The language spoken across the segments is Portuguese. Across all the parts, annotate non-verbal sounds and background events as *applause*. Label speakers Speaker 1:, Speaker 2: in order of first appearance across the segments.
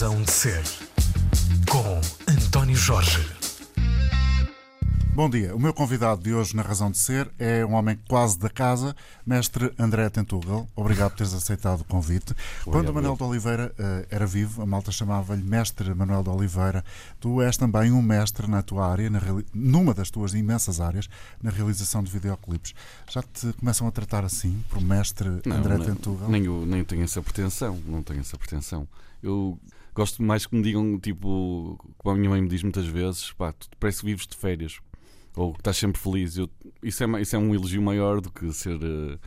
Speaker 1: Razão de Ser, com António Jorge.
Speaker 2: Bom dia. O meu convidado de hoje na Razão de Ser é um homem quase da casa, mestre André Tentugal. Obrigado por teres aceitado o convite. Quando o Manuel de Oliveira uh, era vivo, a malta chamava-lhe Mestre Manuel de Oliveira. Tu és também um mestre na tua área, na numa das tuas imensas áreas, na realização de videoclipes. Já te começam a tratar assim, por Mestre não, André
Speaker 3: não,
Speaker 2: Tentugal?
Speaker 3: Nem, eu, nem tenho essa pretensão. Não tenho essa pretensão. Eu gosto mais que me digam, tipo, como a minha mãe me diz muitas vezes, pá, tu parece que vives de férias ou que estás sempre feliz. Eu, isso, é, isso é um elogio maior do que ser uh,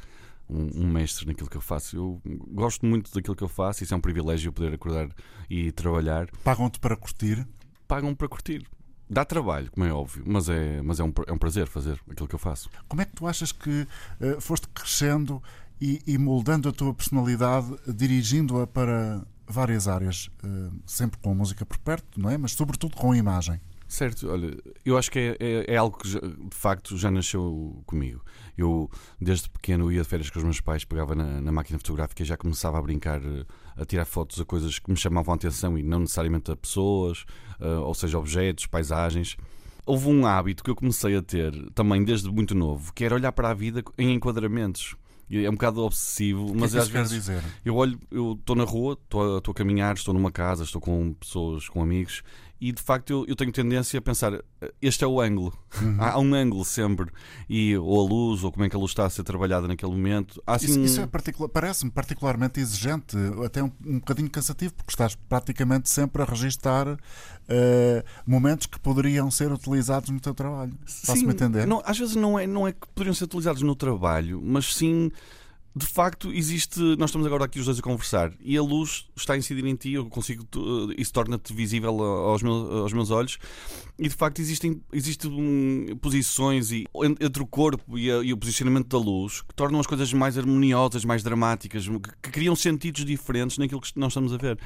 Speaker 3: um, um, mestre naquilo que eu faço. Eu gosto muito daquilo que eu faço, isso é um privilégio poder acordar e trabalhar.
Speaker 2: Pagam-te para curtir?
Speaker 3: Pagam para curtir. Dá trabalho, como é óbvio, mas é, mas é, um, é um prazer fazer aquilo que eu faço.
Speaker 2: Como é que tu achas que uh, foste crescendo e, e, moldando a tua personalidade, dirigindo-a para várias áreas, uh, sempre com a música por perto, não é? Mas sobretudo com a imagem?
Speaker 3: Certo, olha, eu acho que é, é, é algo que já, de facto já nasceu comigo. Eu, desde pequeno, ia de férias com os meus pais, pegava na, na, máquina fotográfica e já começava a brincar, eh, a tirar fotos a coisas que me chamavam a atenção e não necessariamente a pessoas, uh, ou seja, objetos, paisagens. Houve um hábito que eu comecei a ter também desde muito novo, que era olhar para a vida em enquadramentos. É um bocado obsessivo,
Speaker 2: mas
Speaker 3: que é
Speaker 2: que às vezes dizer?
Speaker 3: eu olho, eu estou na rua, estou a, estou a caminhar, estou numa casa, estou com pessoas, com amigos, e de facto eu, eu, tenho tendência a pensar este é o ângulo uhum. há um ângulo sempre e ou a luz ou como é que a luz está a ser trabalhada naquele momento
Speaker 2: assim... isso, isso é particular, parece-me particularmente exigente até um, um bocadinho cansativo porque estás praticamente sempre a registar uh, momentos que poderiam ser utilizados no teu trabalho posso-me entender?
Speaker 3: Não, às vezes não é, não é que poderiam ser utilizados no trabalho mas sim de facto existe. Nós estamos agora aqui os dois a conversar e a luz está a incidir em ti, eu consigo. Eh, isso torna-te visível aos meus, aos meus olhos. E de facto existem, existem posições e, entre o corpo e, a, e, o posicionamento da luz que tornam as coisas mais harmoniosas, mais dramáticas, que, que criam sentidos diferentes naquilo que nós estamos a ver.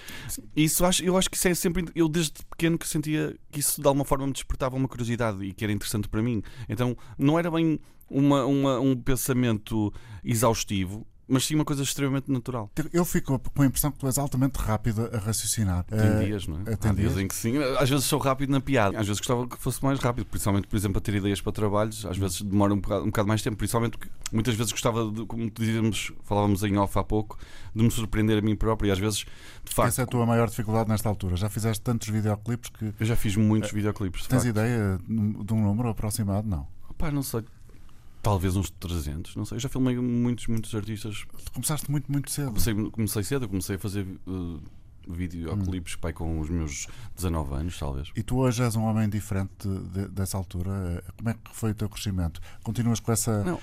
Speaker 3: E isso acho, eu acho que isso é sempre. Eu desde pequeno que sentia que isso de alguma forma me despertava uma curiosidade e que era interessante para mim. Então não era bem uma, uma, um pensamento exaustivo, mas sim uma coisa extremamente natural.
Speaker 2: Eu fico com a impressão que tu és altamente rápido a raciocinar.
Speaker 3: Tem uh, dias, não é? Tem Há dias. dias em que sim. Às vezes sou rápido na piada, às vezes gostava que fosse mais rápido, principalmente, por exemplo, a ter ideias para trabalhos, às vezes demora um bocado, um bocado mais tempo, principalmente porque muitas vezes gostava, de, como dizíamos, falávamos em off há pouco, de me surpreender a mim próprio e às vezes, de facto.
Speaker 2: Essa é a tua maior dificuldade nesta altura. Já fizeste tantos videoclipes que.
Speaker 3: Eu já fiz muitos uh, videoclipes.
Speaker 2: Tens facto. ideia de um número aproximado? Não.
Speaker 3: Pá, não sei. Talvez uns 300, não sei. Eu já filmei muitos, muitos artistas.
Speaker 2: Tu começaste muito, muito cedo.
Speaker 3: Comecei, comecei cedo, comecei a fazer uh, videoclipes hum. pai, com os meus 19 anos, talvez.
Speaker 2: E tu hoje és um homem diferente de, dessa altura. Como é que foi o teu crescimento? Continuas com essa. Não.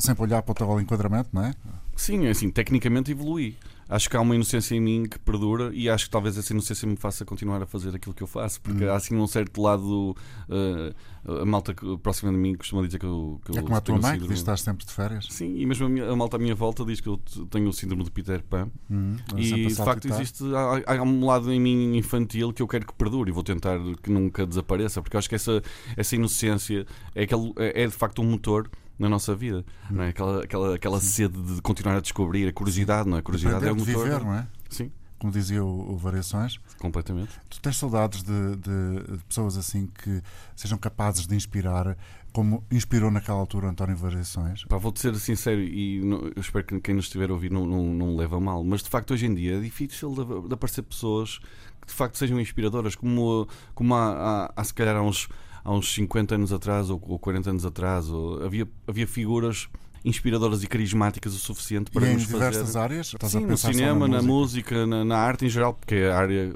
Speaker 2: Sempre olhar para o teu enquadramento, não é?
Speaker 3: Sim, assim, tecnicamente evolui acho que há uma inocência em mim que perdura e acho que talvez essa inocência me faça continuar a fazer aquilo que eu faço, porque hum. há assim um certo lado. Uh, a malta próxima de mim costuma dizer que eu.
Speaker 2: Que é como a tua mãe, que diz que estás sempre de férias.
Speaker 3: Sim, e mesmo a, minha, a, malta à minha volta diz que eu tenho o síndrome de Peter Pan. Hum, e de facto existe. Há, há, um lado em mim infantil que eu quero que perdure e vou tentar que nunca desapareça, porque acho que essa, essa inocência é, aquele, é, é de facto um motor na nossa vida. Não é? Aquela, aquela, aquela sede de continuar a descobrir, a curiosidade, não é? A curiosidade é o
Speaker 2: motor. viver, não é?
Speaker 3: Sim.
Speaker 2: Como dizia o, o Variações.
Speaker 3: Completamente.
Speaker 2: Tu tens saudades de, de, de, pessoas assim que sejam capazes de inspirar, como inspirou naquela altura António Variações?
Speaker 3: Pá, vou-te ser sincero e não, eu espero que quem nos estiver a ouvir não, não, não leve a mal, mas de facto hoje em dia é difícil de, de aparecer pessoas que de facto sejam inspiradoras, como, como há, há, há se calhar há uns há uns 50 anos atrás ou, ou 40 anos atrás. Ou, havia, havia figuras inspiradoras e carismáticas o suficiente para
Speaker 2: e
Speaker 3: nos
Speaker 2: em diversas áreas?
Speaker 3: Estás Sim, no cinema, na, música, na, música na, na, arte em geral, porque é a área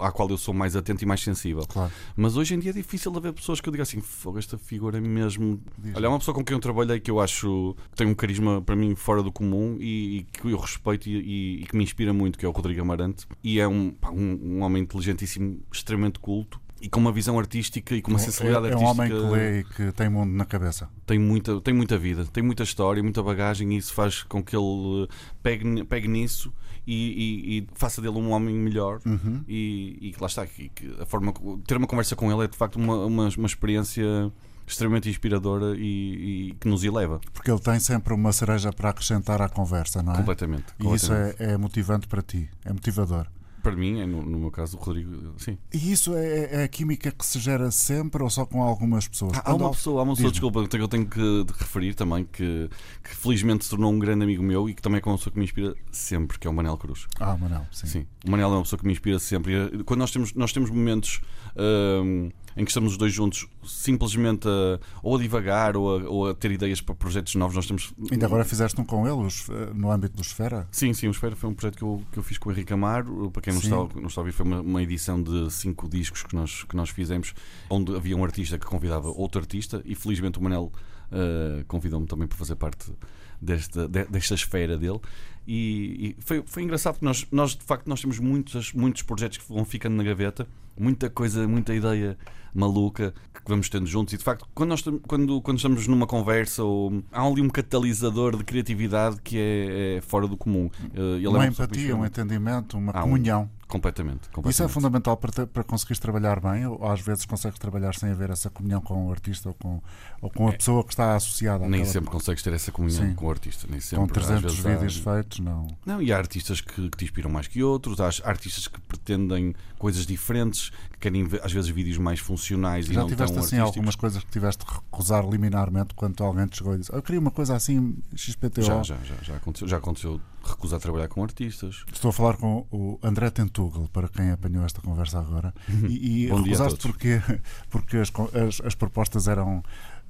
Speaker 3: à qual eu sou mais atento e mais sensível.
Speaker 2: Claro.
Speaker 3: Mas hoje em dia é difícil haver pessoas que eu diga assim: esta figura é mesmo. Diz Olha, é uma pessoa com quem eu trabalhei que eu acho que tem um carisma para mim fora do comum e, e que eu respeito e, e, e, que me inspira muito, que é o Rodrigo Amarante. E é um, pá, um, um homem inteligentíssimo, extremamente culto e com uma visão artística e com uma sensibilidade
Speaker 2: é,
Speaker 3: é artística.
Speaker 2: É um homem que lê e que tem mundo na cabeça.
Speaker 3: Tem muita, tem muita vida, tem muita história, muita bagagem e isso faz com que ele pegue, pegue nisso e, e, e faça dele um homem melhor. Uhum. E, e lá está, que, que, a forma, ter uma conversa com ele é de facto uma, uma, uma experiência extremamente inspiradora e, e, que nos eleva.
Speaker 2: Porque ele tem sempre uma cereja para acrescentar à conversa, não é?
Speaker 3: Completamente.
Speaker 2: E isso é, é motivante para ti, é motivador.
Speaker 3: Para mim, é, no, no meu caso, o Rodrigo, sim.
Speaker 2: E isso é, é a química que se gera sempre ou só com algumas pessoas?
Speaker 3: Há, há uma pessoa, há uma pessoa, desculpa, que eu tenho que referir também, que, que, felizmente se tornou um grande amigo meu e que também é uma pessoa que me inspira sempre, que é o Manel Cruz.
Speaker 2: Ah, o Manel, sim.
Speaker 3: Sim, o Manel é uma pessoa que me inspira sempre. E, quando nós temos, nós temos momentos. Hum, em que estamos os dois juntos simplesmente a, ou a divagar ou a, ou a, ter ideias para projetos novos. Nós temos...
Speaker 2: Ainda agora fizeste um com ele no âmbito do Esfera?
Speaker 3: Sim, sim, o Esfera foi um projeto que eu, que eu fiz com o Henrique Amaro. Para quem não está, não está a ouvir, foi uma, uma, edição de cinco discos que nós, que nós fizemos, onde havia um artista que convidava outro artista e felizmente o Manel uh, convidou-me também para fazer parte desta, desta esfera dele. E, e, foi, foi engraçado porque nós, nós, de facto, nós temos muitos, muitos projetos que vão ficando na gaveta, muita coisa, muita ideia maluca que vamos tendo juntos. E de facto, quando, nós, quando, quando estamos numa conversa, ou, há ali um catalisador de criatividade que é, é fora do comum.
Speaker 2: Eh, ele é uma é empatia, um entendimento, uma há comunhão. Um,
Speaker 3: Completamente, completamente.
Speaker 2: Isso é fundamental para, te, para conseguires trabalhar bem, ou às vezes consegues trabalhar sem haver essa comunhão com o artista ou com, ou com a é, pessoa que está associada
Speaker 3: Nem sempre consegues ter essa comunhão Sim. com o artista. Nem sempre.
Speaker 2: Com 300 vídeos há... feitos, não.
Speaker 3: Não, e há artistas que, que, te inspiram mais que outros, há artistas que pretendem coisas diferentes, que querem às vezes vídeos mais funcionais
Speaker 2: Já
Speaker 3: e não
Speaker 2: tiveste
Speaker 3: tão
Speaker 2: assim algumas coisas que tiveste de recusar liminarmente quando alguém te chegou e disse eu queria uma coisa assim XPTO?
Speaker 3: Já, já, já, já aconteceu. Já aconteceu recusar trabalhar com artistas.
Speaker 2: Estou a falar com o André Tentugal, para quem apanhou esta conversa agora.
Speaker 3: Uhum. E, e recusaste
Speaker 2: porque, porque as, as, as propostas eram.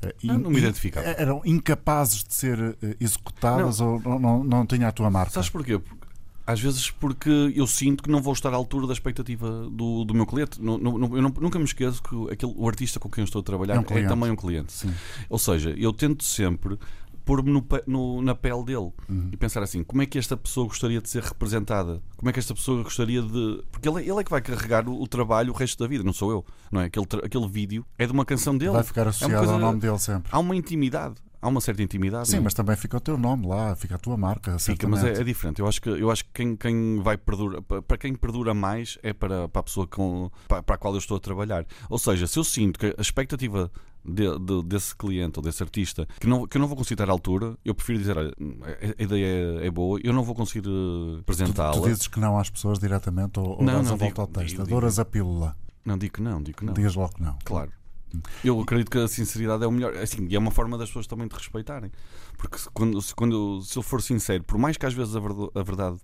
Speaker 3: Eh, in, não, me identificava.
Speaker 2: Eram incapazes de ser eh, executadas não. ou não, não, não tinha a tua marca?
Speaker 3: Sabes porquê? Às vezes porque eu sinto que não vou estar à altura da expectativa do, do meu cliente. No, no, eu nunca me esqueço que aquele, o artista com quem eu estou a trabalhar é, um é também um cliente.
Speaker 2: Sim.
Speaker 3: Ou seja, eu tento sempre pôr-me no, no, na pele dele uhum. e pensar assim: como é que esta pessoa gostaria de ser representada? Como é que esta pessoa gostaria de. Porque ele, ele é que vai carregar o, o, trabalho o resto da vida, não sou eu. Não é? aquele, aquele vídeo é de uma canção dele.
Speaker 2: Vai ficar associado é coisa, ao nome dele sempre.
Speaker 3: Há uma intimidade. Há uma certa intimidade.
Speaker 2: Sim, mas também fica o teu nome lá, fica a tua marca.
Speaker 3: Fica, mas é, é, diferente. Eu acho que, eu acho que quem, quem vai perdurar, para quem perdura mais é para, para a pessoa com, para, para a qual eu estou a trabalhar. Ou seja, se eu sinto que a expectativa de, de, desse cliente ou desse artista que, não, que eu não vou conseguir estar à altura, eu prefiro dizer: olha, a ideia é, é boa, eu não vou conseguir eh, apresentá-la.
Speaker 2: Tu, tu, dizes que não às pessoas diretamente ou, ou não, não, a volta ao texto? Adoras a pílula?
Speaker 3: Não, digo que não, digo que não.
Speaker 2: Digas logo que não.
Speaker 3: Claro. Eu acredito que a sinceridade é o melhor. Assim, e é uma forma das pessoas também te respeitarem. Porque se, quando, se, quando, se eu for sincero, por mais que às vezes a verdade, a verdade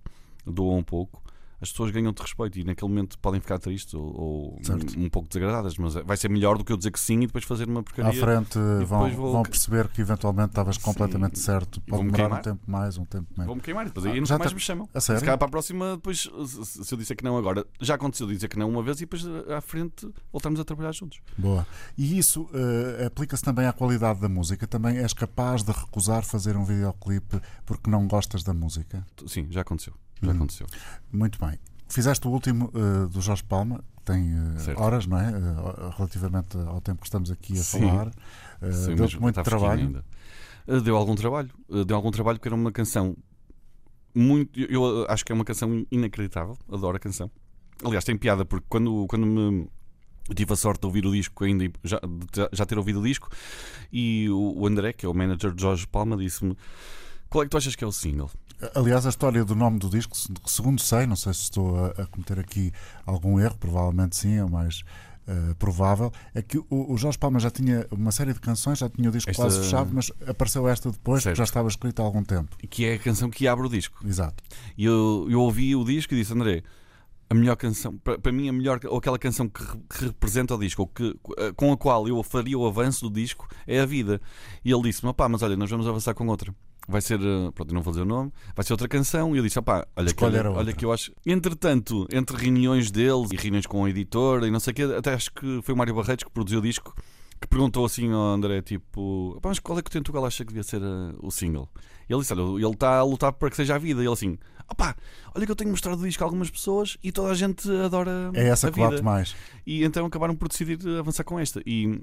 Speaker 3: doa um pouco, as pessoas ganham-te respeito e naquele momento podem ficar tristes ou, ou um, um, pouco desagradadas, mas vai ser melhor do que eu dizer que sim e depois fazer uma porcaria.
Speaker 2: À frente vão, vou... vão perceber que eventualmente estavas completamente sim. certo. Pode demorar queimar. um tempo mais, um tempo menos.
Speaker 3: Vou-me queimar, depois aí ah, nunca mais te... me chamam.
Speaker 2: A sério?
Speaker 3: Se calhar para a próxima, depois, se eu disser que não agora, já aconteceu dizer que não uma vez e depois à frente voltamos a trabalhar juntos.
Speaker 2: Boa. E isso uh, aplica-se também à qualidade da música? Também és capaz de recusar fazer um videoclipe porque não gostas da música?
Speaker 3: Sim, já aconteceu. Já hum. aconteceu.
Speaker 2: Muito bem. Fizeste o último uh, do Jorge Palma, tem uh, horas, não é? Uh, relativamente ao tempo que estamos aqui a Sim. falar. Uh, deu muito trabalho.
Speaker 3: deu algum trabalho. deu algum trabalho porque era uma canção muito. Eu acho que é uma canção inacreditável. Adoro a canção. Aliás, tem piada porque quando, quando me. Eu tive a sorte de ouvir o disco ainda, já, já ter ouvido o disco, e o, o André, que é o manager de Jorge Palma, disse-me: Qual é que tu achas que é o single?
Speaker 2: Aliás, a história do nome do disco, segundo sei, não sei se estou a, a cometer aqui algum erro, provavelmente sim, é o mais uh, provável, é que o, o, Jorge Palma já tinha uma série de canções, já tinha o disco esta... quase fechado, mas apareceu esta depois, certo. que já estava escrita há algum tempo.
Speaker 3: Que é a canção que abre o disco.
Speaker 2: Exato.
Speaker 3: E eu, eu ouvi o disco e disse, André, a melhor canção, para, mim, a melhor, ou aquela canção que, que representa o disco, ou que, eh, com a qual eu faria o avanço do disco, é a vida. E ele disse-me, pá, mas olha, nós vamos avançar com outra vai ser, eh, pronto, não vou dizer o nome, vai ser outra canção. E eu disse, opá, olha, que, olha, olha que eu acho. Entretanto, entre reuniões deles e reuniões com o editor e não sei o quê, até acho que foi o Mário Barreiros que produziu o disco, que perguntou assim ao André, tipo, mas qual é que o Tentugal acha que devia ser uh, o single? E ele disse, olha, ele está a lutar para que seja a vida. E ele assim, opá, olha que eu tenho mostrado o disco a algumas pessoas e toda a gente adora
Speaker 2: É essa
Speaker 3: a
Speaker 2: que bate mais.
Speaker 3: E então acabaram por decidir avançar com esta. E,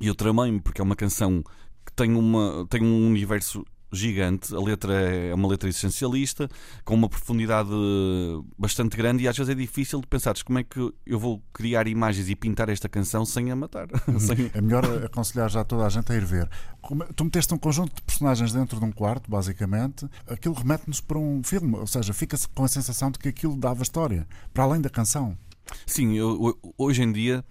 Speaker 3: e eu tramei-me, porque é uma canção que tem, uma, tem um universo gigante, a letra é uma letra existencialista, com uma profundidade bastante grande, e às vezes é difícil de pensar como é que eu vou criar imagens e pintar esta canção sem a matar. *laughs* sem...
Speaker 2: É melhor aconselhar já toda a gente a ir ver. Tu meteste um conjunto de personagens dentro de um quarto, basicamente. Aquilo remete-nos para um filme, ou seja, fica-se com a sensação de que aquilo dava história, para além da canção.
Speaker 3: Sim, eu, hoje em dia.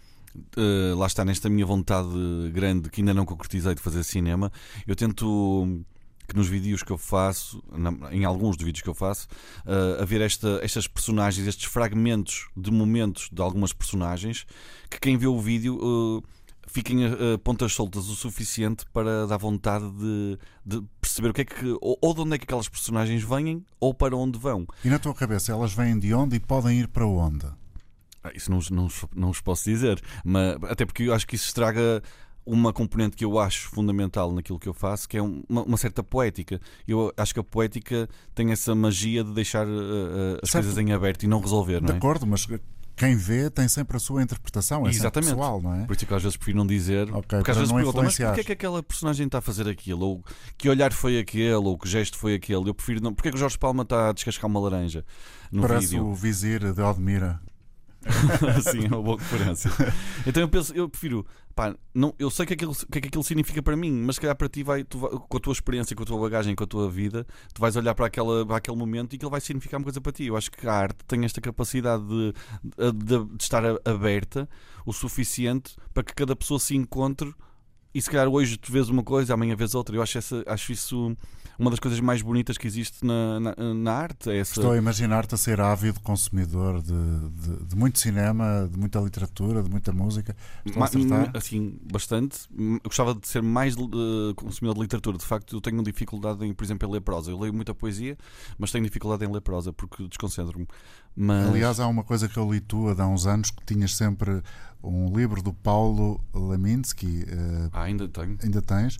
Speaker 3: Uh, lá está nesta minha vontade grande que ainda não concretizei de fazer cinema. Eu tento que nos vídeos que eu faço, em alguns dos vídeos que eu faço, uh, haver esta, estas personagens, estes fragmentos de momentos de algumas personagens, que quem vê o vídeo uh, fiquem a, a, pontas soltas o suficiente para dar vontade de, de perceber o que é que ou, ou, de onde é que aquelas personagens vêm ou para onde vão.
Speaker 2: E na tua cabeça, elas vêm de onde e podem ir para onde?
Speaker 3: Ah, isso não, não, não vos posso dizer, mas até porque eu acho que isso estraga uma componente que eu acho fundamental naquilo que eu faço, que é uma, uma certa poética. Eu acho que a poética tem essa magia de deixar uh, as certo. coisas em aberto e não resolver, não
Speaker 2: é? De acordo, mas quem vê tem sempre a sua interpretação, é Exatamente. pessoal, não é?
Speaker 3: Por isso é que às vezes prefiro não dizer. Okay, porque às vezes perguntam, mas porquê é que aquela personagem está a fazer aquilo? Ou que olhar foi aquele? Ou que gesto foi aquele? Eu prefiro não. Porquê é que o Jorge Palma está a descascar uma laranja no
Speaker 2: Parece
Speaker 3: vídeo?
Speaker 2: o vizir de Aldemira. *laughs*
Speaker 3: Sim, é uma boa referência. Então eu penso, eu prefiro, pá, não, eu sei o que, aquilo, que é que aquilo significa para mim, mas se calhar para ti vai, tu, com a tua experiência, com a tua bagagem, com a tua vida, tu vais olhar para, aquela, para aquele momento e aquilo vai significar uma coisa para ti. Eu acho que a arte tem esta capacidade de, de, de estar aberta o suficiente para que cada pessoa se encontre e se calhar hoje tu vês uma coisa, amanhã vês outra. Eu acho, essa, acho isso uma das coisas mais bonitas que existe na, na, na arte. É essa...
Speaker 2: Estou a imaginar-te a ser ávido consumidor de, de, de, muito cinema, de muita literatura, de muita música. Estou Ma, a acertar?
Speaker 3: Assim, bastante. Eu gostava de ser mais uh, consumidor de literatura. De facto, eu tenho dificuldade em, por exemplo, em ler prosa. Eu leio muita poesia, mas tenho dificuldade em ler prosa porque desconcentro-me. Mas...
Speaker 2: Aliás, há uma coisa que eu li tua há uns anos que tinhas sempre um livro do Paulo Leminski.
Speaker 3: Uh, ah, ainda tenho.
Speaker 2: Ainda tens.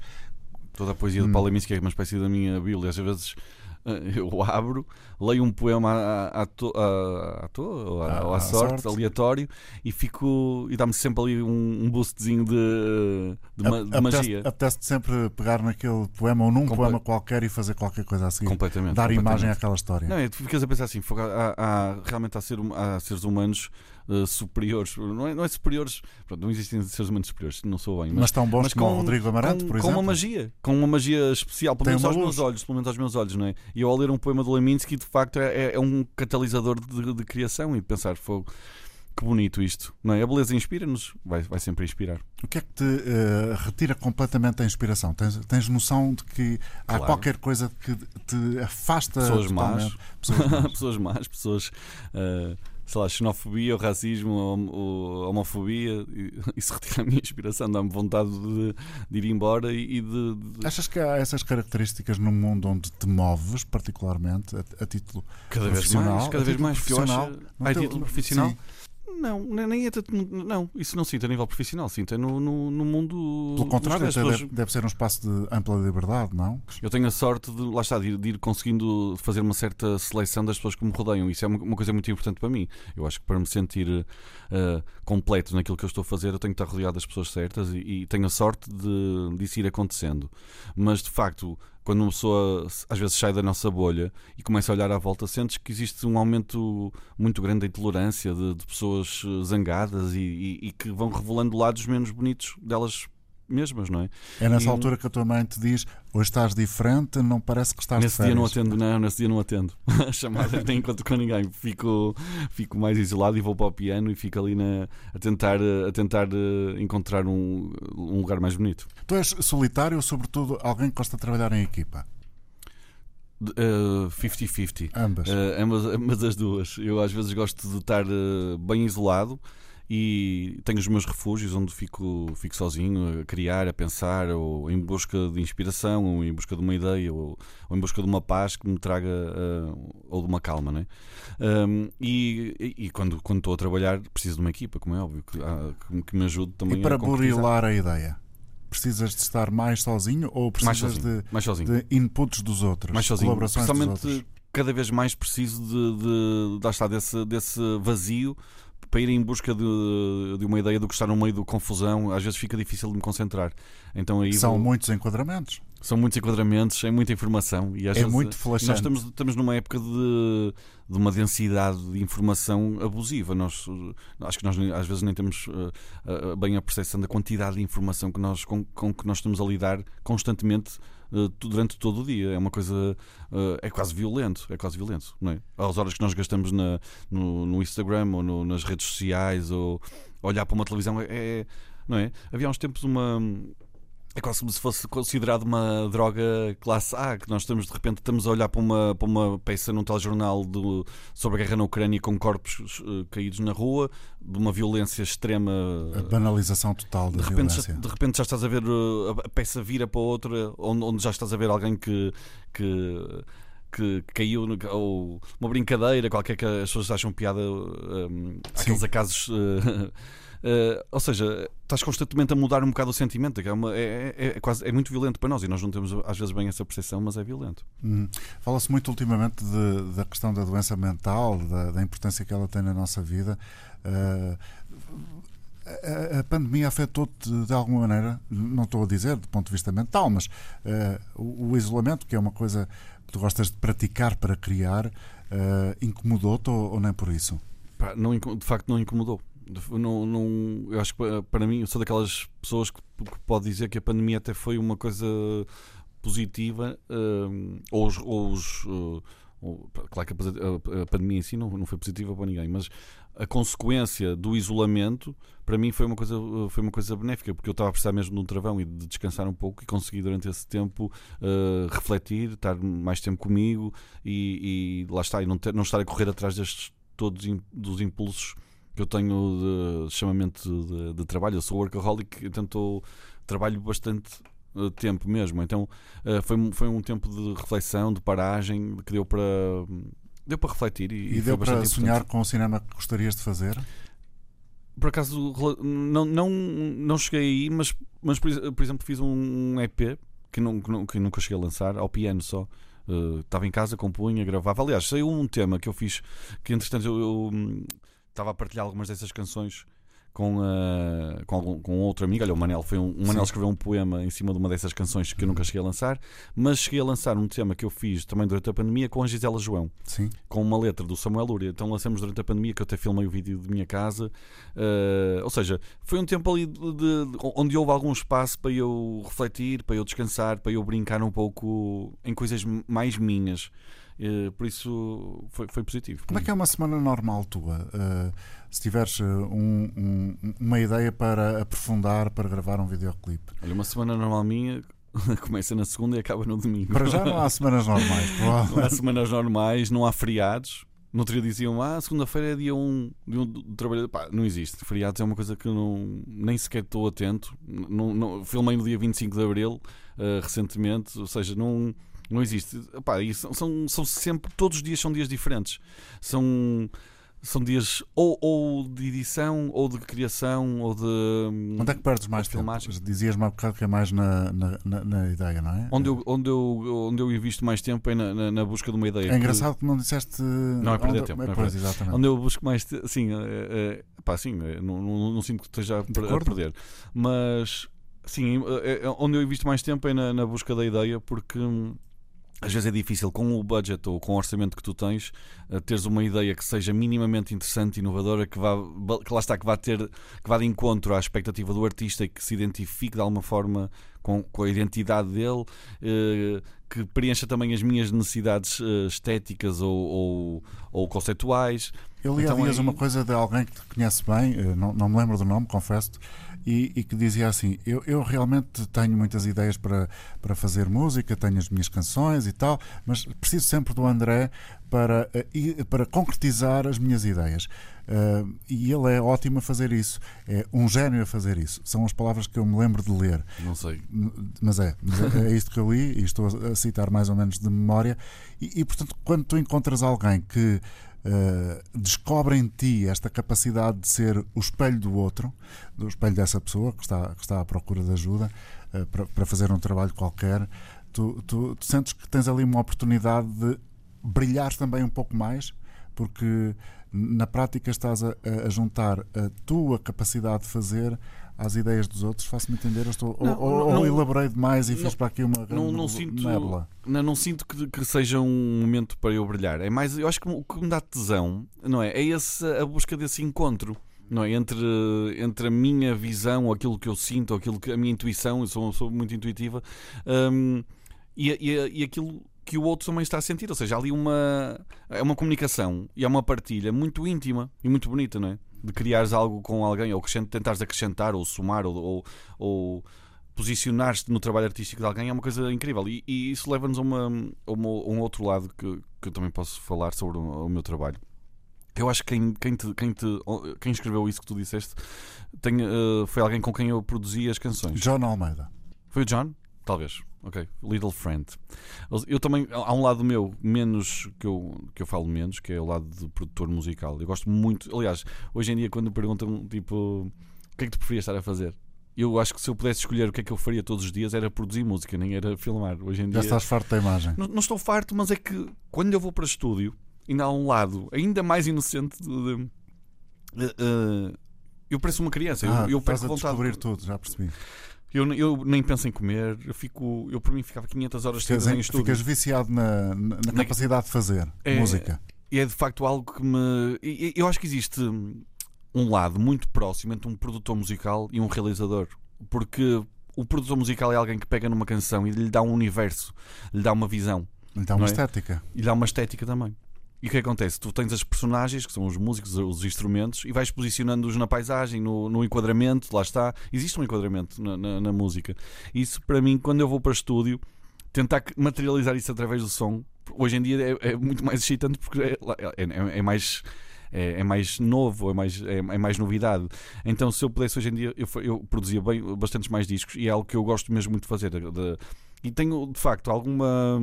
Speaker 3: Toda a poesia hum. de Paulo Leminski é uma espécie da minha bíblia. Às vezes eh, eu abro, leio um poema à, à, to, à, à toa, à, à, à sorte, sorte, aleatório, e fico e dá-me sempre ali um, um boostzinho de, de, ma, de magia.
Speaker 2: Apetece-te sempre pegar naquele poema ou num Comple poema qualquer e fazer qualquer coisa assim.
Speaker 3: Completamente.
Speaker 2: Dar
Speaker 3: completamente.
Speaker 2: imagem àquela história.
Speaker 3: Não, é, tu ficas a pensar assim: há, há realmente há, ser, há seres humanos uh, superiores, não é, não é superiores, pronto, não existem seres humanos superiores, não sou bem,
Speaker 2: mas, mas tão bons mas como com, o Rodrigo Amarante,
Speaker 3: com,
Speaker 2: por exemplo.
Speaker 3: Com uma magia, com uma magia especial, pelo menos aos luz. meus olhos, pelo menos aos meus olhos, não é? E eu ao ler um poema do Leminski, de facto, é, é, é um catalisador de, de criação e pensar, fogo que bonito isto, não é? A beleza inspira-nos, vai, vai sempre inspirar.
Speaker 2: O que é que te uh, retira completamente a inspiração? Tens, tens noção de que há claro. qualquer coisa que te afasta
Speaker 3: pessoas más, *laughs* pessoas más, pessoas, más, pessoas uh, sei lá, xenofobia, o racismo, a homofobia, *laughs* isso retira a minha inspiração, dá-me vontade de, de, ir embora e de,
Speaker 2: de, Achas que há essas características no mundo onde te moves, particularmente, a, a título
Speaker 3: cada vez mais, cada vez mais profissional? A título profissional? Sim. Não, nem é tanto. Não, isso não sinto a nível profissional, sinto no, no, no mundo.
Speaker 2: Pelo contrário, pessoas... deve, deve, ser um espaço de ampla liberdade, não?
Speaker 3: Eu tenho a sorte de, lá está, de ir, de ir, conseguindo fazer uma certa seleção das pessoas que me rodeiam. Isso é uma, uma coisa muito importante para mim. Eu acho que para me sentir uh, completo naquilo que eu estou a fazer, eu tenho que estar rodeado das pessoas certas e, e tenho a sorte de disso ir acontecendo. Mas de facto quando uma pessoa às vezes sai da nossa bolha e começa a olhar à volta, sentes que existe um aumento muito grande da intolerância de, de pessoas eh, zangadas e, e, e, que vão revelando lados menos bonitos delas mesmas, não é?
Speaker 2: É nessa e, altura que a tua mãe te diz hoje estás diferente, não parece que estás
Speaker 3: Nesse
Speaker 2: dia
Speaker 3: não atendo, não, nesse dia não atendo. *laughs* A chamada nem encontro com ninguém. Fico, fico mais isolado e vou para o piano e fico ali na, a tentar, a tentar eh, encontrar um, um lugar mais bonito.
Speaker 2: Tu és solitário ou, sobretudo, alguém que gosta de trabalhar em equipa?
Speaker 3: 50-50. Uh, ambas. Uh, ambas. Ambas as duas. Eu às vezes gosto de estar uh, bem isolado e tenho os meus refúgios onde fico, fico sozinho a criar, a pensar, ou em busca de inspiração, ou em busca de uma ideia, ou, ou em busca de uma paz que me traga, uh, ou de uma calma, né? Um, e, e, quando, quando estou a trabalhar, preciso de uma equipa, como é óbvio, que, uh, que me ajude também
Speaker 2: e para
Speaker 3: a
Speaker 2: burilar a ideia? Precisas de estar mais sozinho ou precisas sozinho,
Speaker 3: de, mais sozinho.
Speaker 2: de inputs dos outros?
Speaker 3: Mais sozinho.
Speaker 2: Colaborações dos outros?
Speaker 3: cada vez mais preciso de, de, de, de estar desse, desse vazio para ir em busca de, de uma ideia do que está no meio da confusão, às vezes fica difícil de me concentrar. Então aí
Speaker 2: São
Speaker 3: vou-
Speaker 2: muitos enquadramentos.
Speaker 3: são muitos enquadramentos, é muita informação e às
Speaker 2: É
Speaker 3: vezes-
Speaker 2: muito flashante.
Speaker 3: Nós estamos, estamos numa época de, de uma densidade de informação abusiva. Nós, eh, acho que nós às vezes nem temos eh, eh, bem a percepção da quantidade de informação que nós, com, com que nós estamos a lidar constantemente durante todo o dia. É uma coisa. eh, é quase violento. É quase violento, não é? Às horas que nós gastamos na, no, no Instagram ou no- nas redes sociais ou olhar para uma televisão é. é- não é? Havia há uns tempos uma. É quase como se fosse considerado uma droga classe A, que nós estamos de repente estamos a olhar para uma, para uma peça num telejornal do, sobre a guerra na Ucrânia com corpos eh, caídos na rua, de uma violência extrema.
Speaker 2: A banalização total da
Speaker 3: De repente, já,
Speaker 2: violência.
Speaker 3: de repente já estás a ver uh, a a peça vira para outra, onde, onde já estás a ver alguém que, que, que caiu, no- ou uma brincadeira qualquer que as pessoas acham piada, um, aqueles acasos. uh, *laughs* uh, ou seja, estás constantemente a mudar um bocado o sentimento. É, uma- é- é- é quase, é muito violento para nós e nós não temos às vezes bem essa percepção, mas é violento.
Speaker 2: Uhum. Fala-se muito ultimamente de- da questão da doença mental, da, da importância que ela tem na nossa vida. Uh, a, a pandemia afetou-te de alguma maneira, não estou a dizer do ponto de vista mental, mas uh, o, o isolamento, que é uma coisa que tu gostas de praticar para criar, incomodou-te ou, ou nem por isso?
Speaker 3: Pá, não, de facto não incomodou. Não, não, eu acho que para- mim, eu sou daquelas pessoas que, que pode dizer que a pandemia até foi uma coisa positiva, hum, ou os. ou os, uh, claro que a, pandemia em si não, não foi positiva para ninguém, mas a consequência do isolamento para mim foi uma coisa, uh, foi uma coisa benéfica, porque eu estava a precisar mesmo de um travão e de descansar um pouco e consegui durante esse tempo uh, refletir, estar mais tempo comigo e, e lá está, e não, ter- não estar a correr atrás destes todos dos impulsos que eu tenho de chamamento de, de trabalho. Eu sou workaholic, então trabalho bastante eh, tempo mesmo. Então eh, foi, um- foi um tempo de reflexão, de paragem, que deu para deu para refletir e,
Speaker 2: E, deu para sonhar com o cinema que gostarias de fazer?
Speaker 3: Por acaso não, não, não cheguei aí, mas, mas por, ex- por exemplo fiz um EP que, não, que, nunca cheguei a lançar, ao piano só. Eh, Estava em casa, compunha, gravava. Aliás, saiu um tema que eu fiz que entretanto eu, eu, estava a partilhar algumas dessas canções com, eh, com, algum- com outro amigo. Olha, o Manel foi um, o Manel
Speaker 2: Sim.
Speaker 3: escreveu um poema em cima de uma dessas canções que eu nunca cheguei a lançar, mas cheguei a lançar um tema que eu fiz também durante a pandemia com a Gisela João
Speaker 2: Sim.
Speaker 3: com uma letra do Samuel Lúria. Então lançamos durante a pandemia, que eu até filmei o vídeo de minha casa. Eh, ou seja, foi um tempo ali de- de- onde houve algum espaço para eu refletir, para eu descansar, para eu brincar um pouco em coisas mais minhas. Eh, por isso foi, foi positivo.
Speaker 2: Como é que é uma semana normal tua? Uh, se tiveres uh, um- um- uma ideia para aprofundar, para gravar um videoclipe.
Speaker 3: Olha, uma semana normal minha *laughs* começa na segunda e acaba no domingo.
Speaker 2: Para já não há semanas normais, *laughs*
Speaker 3: Não há semanas normais, não há feriados. No outro dia diziam, ah, segunda-feira é dia 1 de um do trabalho. Pá, não existe. Feriados é uma coisa que não, nem sequer estou atento. Não, não, filmei no dia 25 de Abril, eh, recentemente, ou seja, não, não existe. Pá, e são, são, são sempre, todos os dias são dias diferentes. São, são dias ou, ou de edição, ou de criação, ou de.
Speaker 2: Onde é que perdes mais tempo? Dizias-me há bocado que é mais na, na, na- na ideia, não é?
Speaker 3: Onde eu, onde, eu, onde eu invisto mais tempo é na, na, na busca de uma ideia.
Speaker 2: É
Speaker 3: que-
Speaker 2: engraçado que não disseste.
Speaker 3: Não é perder
Speaker 2: onde-
Speaker 3: tempo, não é
Speaker 2: pois, exatamente.
Speaker 3: Onde eu busco mais. Sim, é, é, pá, sim é, não, não, não sinto que esteja a, perder. Mas, sim, é, é, onde eu invisto mais tempo é na, na busca da ideia, porque às vezes é difícil com o budget ou com o orçamento que tu tens eh, teres uma ideia que seja minimamente interessante, inovadora, que, vá, que lá está, que vá ter que vá de encontro à expectativa do artista e que se identifique de alguma forma com, com a identidade dele, eh, que preencha também as minhas necessidades eh, estéticas ou, ou, ou conceituais.
Speaker 2: Eu li
Speaker 3: Então aí-
Speaker 2: uma coisa de alguém que te conhece bem, eh, não, não me lembro do nome, confesso e, e que dizia assim: eu, eu realmente tenho muitas ideias para, para fazer música, tenho as minhas canções e tal, mas preciso sempre do André para, eh, para concretizar as minhas ideias. Eh, e ele é ótimo a fazer isso, é um gênio a fazer isso. São as palavras que eu me lembro de ler.
Speaker 3: Não sei.
Speaker 2: Mas é, é, é isto que eu li e estou a citar mais ou menos de memória. E, e, portanto, quando tu encontras alguém que eh, descobre em ti esta capacidade de ser o espelho do outro, do espelho dessa pessoa que está, que está à procura de ajuda eh, para, para fazer um trabalho qualquer, tu, tu- tu sentes que tens ali uma oportunidade de brilhar também um pouco mais porque na prática estás a, a juntar a tua capacidade de fazer às ideias dos outros, faço-me entender? Estou,
Speaker 3: não,
Speaker 2: ou,
Speaker 3: não,
Speaker 2: ou elaborei demais e
Speaker 3: não,
Speaker 2: fiz para aqui uma
Speaker 3: não, não sinto,
Speaker 2: nébula?
Speaker 3: Não, não sinto que, que, seja um momento para eu brilhar. É mais, eu acho que o que me dá tesão, não é? É esse, a busca desse encontro. Não é? entre, entre a minha visão, aquilo que eu sinto, aquilo que a minha intuição, eu sou uma pessoa muito intuitiva, um, e, e, e aquilo que o outro também está a sentir. Ou seja, há ali uma, é uma comunicação e é uma partilha muito íntima e muito bonita, não é? De criares algo com alguém, ou tentares acrescentar, ou somar, ou, ou, ou posicionar-te no trabalho artístico de alguém é uma coisa incrível. E, e isso leva-nos a, uma, a, uma, a, um outro lado que, que eu também posso falar sobre o, o meu trabalho. Eu acho que quem, quem, te, quem, te, quem escreveu isso que tu disseste tem, uh, foi alguém com quem eu produzi as canções.
Speaker 2: John Almeida.
Speaker 3: Foi o John? Talvez. Ok. Little Friend. Eu também. Há um lado meu, menos. que eu, que eu falo menos, que é o lado de produtor musical. Eu gosto muito. Aliás, hoje em dia, quando me perguntam, tipo. O que é que tu preferias estar a fazer? Eu acho que se eu pudesse escolher o que é que eu faria todos os dias era produzir música, nem era filmar. Hoje em dia.
Speaker 2: Já estás farto da imagem.
Speaker 3: Não, não estou farto, mas é que quando eu vou para estúdio, ainda há um lado ainda mais inocente de. de uh, uh, eu pareço uma criança.
Speaker 2: Ah,
Speaker 3: eu, eu
Speaker 2: perco a descobrir tudo, já percebi.
Speaker 3: Eu, eu nem penso em comer, eu fico, eu por mim ficava 500 horas ficas, em, em estúdio.
Speaker 2: Ficas viciado na, na, na capacidade de fazer
Speaker 3: é,
Speaker 2: música.
Speaker 3: E é de facto algo que me. Eu acho que existe um lado muito próximo entre um produtor musical e um realizador. Porque o produtor musical é alguém que pega numa canção e lhe dá um universo, lhe dá uma visão.
Speaker 2: Lhe dá uma é? estética.
Speaker 3: E lhe dá uma estética também. E o que acontece? Tu tens as personagens, que são os músicos, os instrumentos, e vais posicionando-os na paisagem, no, no, enquadramento, lá está. Existe um enquadramento na, na, na, música. Isso, para mim, quando eu vou para estúdio, tentar materializar isso através do som, hoje em dia é, é muito mais excitante porque é, é, é, é mais. É, é, mais novo, é mais, é, é, mais novidade. Então, se eu pudesse hoje em dia, eu, eu produzia bem, bastantes mais discos e é algo que eu gosto mesmo muito de fazer. De, de, e tenho, de facto, alguma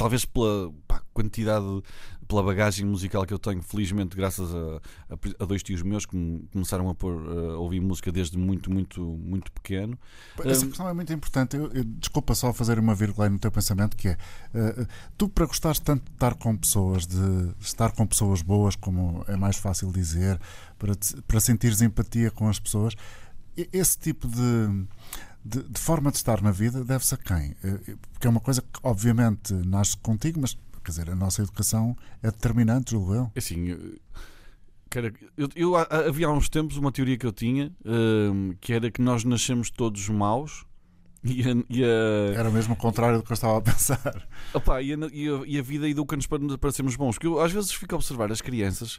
Speaker 3: talvez pela pá, quantidade, pela bagagem musical que eu tenho, felizmente, graças a, a, a dois tios meus que me começaram a, pôr, a ouvir música desde muito, muito, muito pequeno.
Speaker 2: Essa questão é muito importante. Eu, eu, desculpa só fazer uma vírgula aí no teu pensamento, que é uh, tu, para gostares tanto de estar com pessoas, de estar com pessoas boas, como é mais fácil dizer, para, te, para sentires empatia com as pessoas, esse tipo de de, de, forma de estar na vida deve-se a quem? Eh, porque é uma coisa que, obviamente, nasce contigo, mas quer dizer, a nossa educação é determinante, julgo eu.
Speaker 3: Assim, cara, eu, eu, havia há uns tempos uma teoria que eu tinha uh, que era que nós nascemos todos maus. E a, e a...
Speaker 2: Era mesmo o contrário do que eu estava a pensar.
Speaker 3: Opa, e, a, e, a, e a vida educa-nos para, para sermos bons. Porque eu às vezes fico a observar as crianças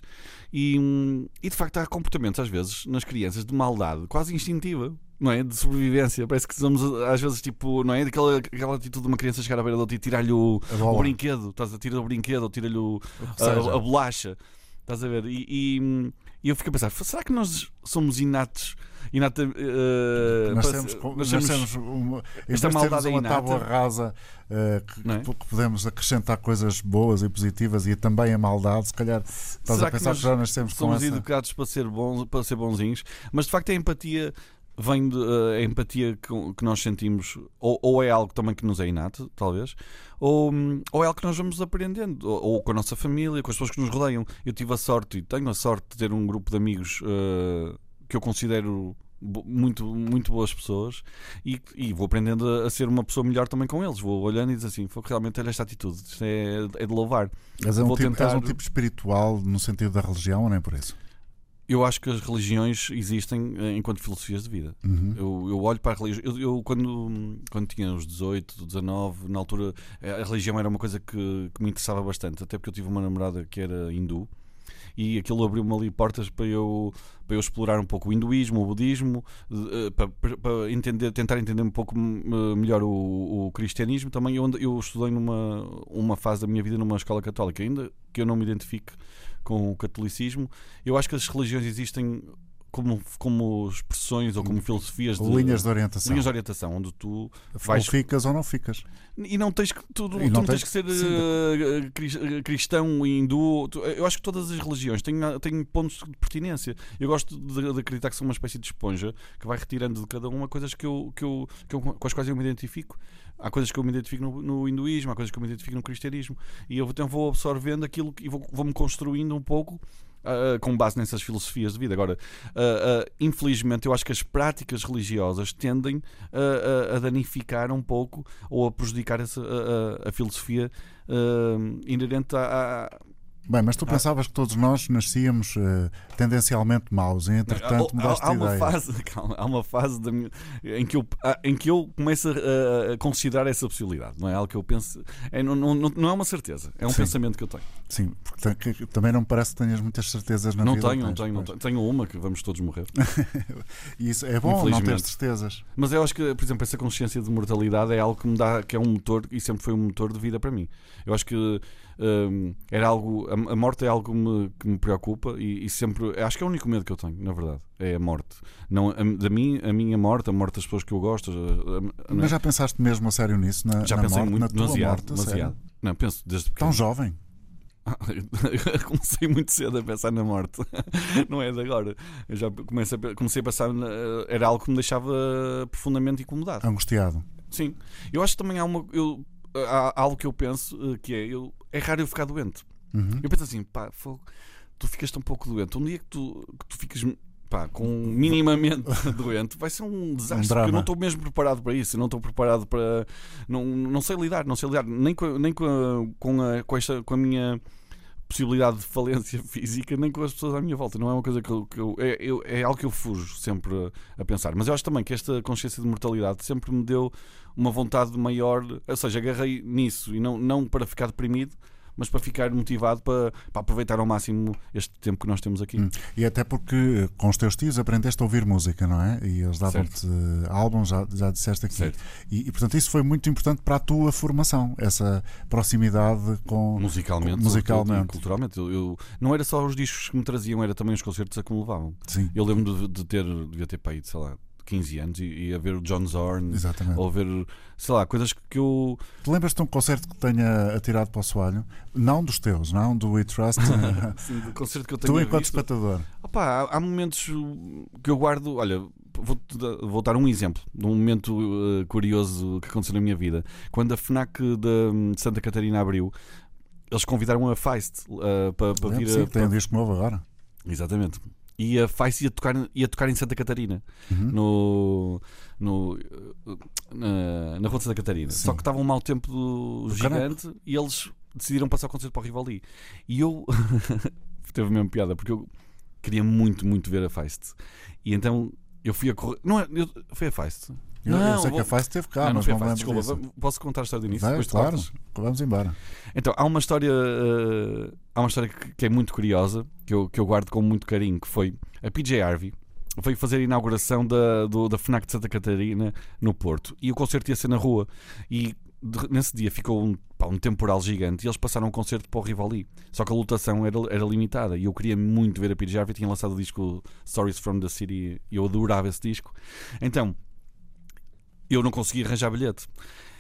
Speaker 3: e, e de facto há comportamentos, às vezes, nas crianças de maldade, quase instintiva não é? De sobrevivência. Parece que somos, às vezes, tipo, não é? Daquela aquela atitude de uma criança chegar à beira do outro e tirar-lhe o, o, brinquedo. Estás a tirar o brinquedo ou tira-lhe a, a, bolacha. Estás a ver? E, e, e, eu fico a pensar, será que nós somos inatos? Uh,
Speaker 2: nós temos, nós temos uma, esta maldade uma inata, tábua rasa uh, que, é? que, podemos acrescentar coisas boas e positivas e também a maldade, se calhar estás
Speaker 3: será
Speaker 2: a pensar que, que já nascemos
Speaker 3: somos
Speaker 2: com essa...
Speaker 3: educados para ser bons, para ser bonzinhos, mas de facto a empatia vem de, uh, a empatia que, que nós sentimos, ou, ou, é algo também que nos é inato, talvez, ou, ou é algo que nós vamos aprendendo, ou, ou, com a nossa família, com as pessoas que nos rodeiam. Eu tive a sorte e tenho a sorte de ter um grupo de amigos uh, que eu considero muito, muito boas pessoas e, e vou aprendendo a, ser uma pessoa melhor também com eles. Vou olhando e dizer assim: foi realmente olha esta atitude, isto é, é de louvar.
Speaker 2: És um, tipo, tentar... um tipo espiritual no sentido da religião ou nem por isso?
Speaker 3: Eu acho que as religiões existem eh, enquanto filosofias de vida. Uhum. Eu, eu, olho para a religião. Eu, eu, quando, quando tinha os 18, 19, na altura, a religião era uma coisa que, que me interessava bastante. Até porque eu tive uma namorada que era hindu e aquilo abriu-me ali portas para eu, para eu explorar um pouco o hinduísmo, o budismo, eh, para, para entender, tentar entender um pouco melhor o, o cristianismo. Também eu, eu estudei numa uma fase da minha vida numa escola católica, ainda que eu não me identifique com o catolicismo. Eu acho que as religiões existem como, como expressões ou como filosofias de
Speaker 2: Linhas de orientação.
Speaker 3: linhas de orientação, onde tu
Speaker 2: Ou
Speaker 3: vais
Speaker 2: ficas ou não ficas.
Speaker 3: e não tens que tu, tu não,
Speaker 2: não
Speaker 3: tens
Speaker 2: tens
Speaker 3: que ser eh, cristão hindu. Eu acho que todas as religiões têm, têm pontos de pertinência. Eu gosto de, de acreditar que sou uma espécie de esponja que vai retirando de cada uma coisas que eu, que eu, que eu- com as quais eu me identifico. Há coisas que eu me identifico no, no hinduísmo, há coisas que eu me identifico no cristianismo. E eu então vou absorvendo aquilo e vou- vou-me construindo um pouco. Ah, com base nessas filosofias de vida. Agora, ah, ah, infelizmente, eu acho que as práticas religiosas tendem a, danificar um pouco ou a prejudicar essa, a, a- filosofia inerente à.
Speaker 2: Bem, mas tu pensavas que todos nós nascíamos eh, tendencialmente maus e entretanto
Speaker 3: há,
Speaker 2: mudaste
Speaker 3: há, há uma
Speaker 2: ideia.
Speaker 3: fase, *laughs* calma, há uma fase minha- em, que eu, ah, em que eu começo a, a considerar essa possibilidade. Não é algo que eu penso. É, não, não, não é uma certeza, é um
Speaker 2: Sim.
Speaker 3: pensamento que eu tenho.
Speaker 2: Sim, porque tam- que- também não me parece que tenhas muitas certezas na
Speaker 3: não
Speaker 2: vida.
Speaker 3: tenho, não tenho, não tenho. Tenho uma que vamos todos morrer. *laughs*
Speaker 2: E isso é bom não ter certezas.
Speaker 3: Mas eu acho que, por exemplo, essa consciência de mortalidade é algo que me dá, que é um motor e sempre foi um motor de vida para mim. Eu acho que era algo, a, a morte é algo que me, que me preocupa e, e sempre, acho que é o único medo que eu tenho, na verdade, é a morte. Não, a, da mim, a minha morte, a morte das pessoas que eu gosto. a-
Speaker 2: Mas já pensaste mesmo a sério nisso? Na,
Speaker 3: já
Speaker 2: na
Speaker 3: pensei
Speaker 2: morte,
Speaker 3: muito,
Speaker 2: na tua
Speaker 3: demasiado,
Speaker 2: morte?
Speaker 3: demasiado. Não, penso desde
Speaker 2: Tão
Speaker 3: pequeno.
Speaker 2: jovem. *laughs*
Speaker 3: comecei muito cedo a pensar na morte, *laughs* não é de agora. Eu já comecei a, comecei a pensar, na- era algo que me deixava profundamente incomodado.
Speaker 2: Angustiado.
Speaker 3: Sim, eu acho que também há uma. Eu, há algo que eu penso eh, que é: eu, é raro eu ficar doente.
Speaker 2: Uhum.
Speaker 3: Eu penso assim, pá, fogo, tu ficas tão pouco doente. Um dia que tu, que tu ficas pá, com *laughs* minimamente *laughs* doente, vai ser um desastre. porque
Speaker 2: drama.
Speaker 3: eu não estou mesmo preparado para isso. Eu não estou preparado para. Não, não sei lidar, não sei lidar nem com, a- nem com, a, com, a, com, esta, com a minha possibilidade de falência *laughs* física, nem com as pessoas à minha volta. Não é uma coisa que eu. Que eu, é, eu- é algo que eu fujo sempre a, a pensar. Mas eu acho também que esta consciência de mortalidade sempre me deu uma vontade maior. Ou seja, agarrei nisso e não, não para ficar deprimido. Mas para ficar motivado para, para aproveitar ao máximo este tempo que nós temos aqui.
Speaker 2: Hum. E até porque eh, com os teus tios aprendeste a ouvir música, não é? E eles davam-te eh, álbuns, já, já disseste aqui.
Speaker 3: Certo.
Speaker 2: E, e, portanto isso foi muito importante para a tua formação, essa proximidade com.
Speaker 3: Musicalmente,
Speaker 2: Musicalmente.
Speaker 3: sobretudo, e culturalmente. Eu, eu- não era só os discos que me traziam, era também os concertos a que me levavam.
Speaker 2: Sim,
Speaker 3: Eu lembro de, de ter, devia ter para aí, sei lá, 15 anos e, e a ver o John Zorn,
Speaker 2: exatamente.
Speaker 3: ou ver, sei lá, coisas que eu.
Speaker 2: Tu lembras-te de um concerto que tenha atirado para o soalho? Não dos teus, não do We Trust. *laughs*
Speaker 3: Assim, de concerto que eu tenho
Speaker 2: tu, enquanto
Speaker 3: visto.
Speaker 2: espectador.
Speaker 3: Opa, há, há momentos que eu guardo. Olha, vou-te dar- vou dar um exemplo de um momento uh, curioso que aconteceu na minha vida. Quando a FNAC de hum, Santa Catarina abriu, eles convidaram a Feist uh, para, para vir
Speaker 2: Sim,
Speaker 3: a.
Speaker 2: tem um disco novo agora.
Speaker 3: Exatamente. E a Feist ia tocar, ia tocar em Santa Catarina,
Speaker 2: Uhum.
Speaker 3: no, no, na, na Rua de Santa Catarina.
Speaker 2: Sim.
Speaker 3: Só que estava um mau tempo do
Speaker 2: Do
Speaker 3: gigante e eles decidiram passar o concerto para o Rivali. E eu. *laughs* teve mesmo piada, porque eu queria muito, muito ver a Feist. E então eu fui a correr. Não é, eu, foi a Feist.
Speaker 2: Eu, eu
Speaker 3: Não,
Speaker 2: sei
Speaker 3: vou-
Speaker 2: que a Face teve cá,
Speaker 3: não,
Speaker 2: mas não lembro
Speaker 3: desculpa.
Speaker 2: disso.
Speaker 3: Posso contar a história do início?
Speaker 2: Vai, claro, vamos embora.
Speaker 3: Então, há uma história, eh, há uma história que, que é muito curiosa, que eu, que eu guardo com muito carinho, que foi a PJ Harvey veio fazer a inauguração da, do- da FNAC de Santa Catarina no Porto e o concerto ia ser na rua e de- nesse dia ficou um, pá, um temporal gigante e eles passaram um concerto para o Rivali só que a lotação era, era limitada e eu queria muito ver a PJ Harvey tinha lançado o disco Stories from the City e eu adorava esse disco então eu não conseguia arranjar bilhete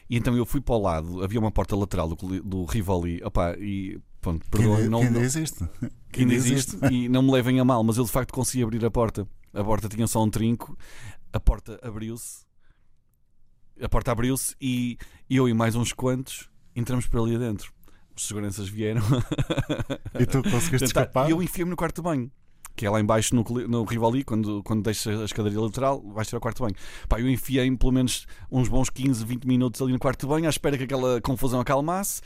Speaker 3: e então eu fui para o lado, havia uma porta lateral do, do Rivoli, opá, e pronto,
Speaker 2: Que
Speaker 3: não,
Speaker 2: que ainda existe.
Speaker 3: que ainda existe e não me levem a mal, mas eu de facto consegui abrir a porta. A porta tinha só um trinco, a porta abriu-se, a porta abriu-se e eu e mais uns quantos entramos para ali adentro. Os seguranças vieram.
Speaker 2: E tu conseguiste
Speaker 3: tentar-
Speaker 2: escapar?
Speaker 3: E eu enfiei-me no quarto de banho. Que é lá embaixo no, no Rivoli, quando, quando deixas a escadaria lateral, vais ter ao quarto banho. Pá, eu enfiei-me pelo menos uns bons 15, 20 minutos ali no quarto banho, à espera que aquela confusão acalmasse.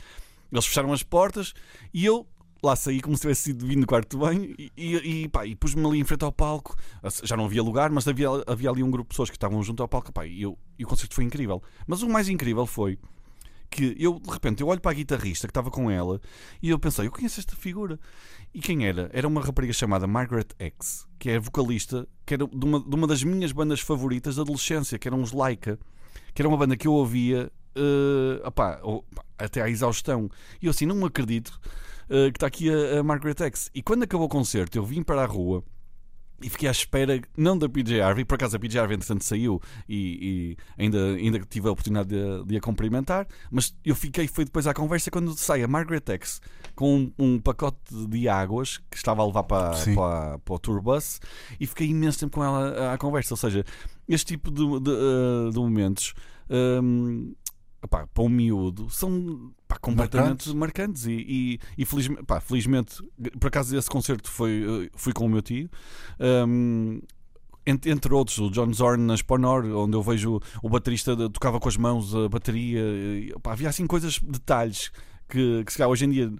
Speaker 3: Eles fecharam as portas e eu lá saí como se tivesse sido vindo do quarto banho e, e, e, e pus-me ali em frente ao palco. Já não havia lugar, mas havia, havia ali um grupo de pessoas que estavam junto ao palco. Pá, e, eu, e o concerto foi incrível. Mas o mais incrível foi que eu, de repente, eu olho para a guitarrista que estava com ela e eu pensei, eu conheço esta figura. E quem era? Era uma rapariga chamada Margaret X, que é vocalista, que era de uma, de uma das minhas bandas favoritas da adolescência, que eram os Laika, que era uma banda que eu ouvia eh, opá, até à exaustão. E eu assim, não acredito eh, que está aqui a, a Margaret X. E quando acabou o concerto, eu vim para a rua E fiquei à espera, não da PJ Harvey, por acaso a PJ Harvey entretanto saiu e, e ainda, ainda tive a oportunidade de, de, a cumprimentar, mas eu fiquei, foi depois à conversa quando sai a Margaret X com um, um pacote de águas que estava a levar para, para, para, o tour bus e fiquei imenso tempo com ela à conversa. Ou seja, este tipo de, de, eh, de momentos. Um, para um miúdo são completamente marcantes, marcantes. e, e, e felizmente, felizmente, por acaso esse concerto foi, eh, fui com o meu tio. Um, entre, entre, outros, o John Zorn na Sponor, onde eu vejo o baterista tocava com as mãos a bateria. E, havia assim coisas, detalhes que, que se calhar hoje em dia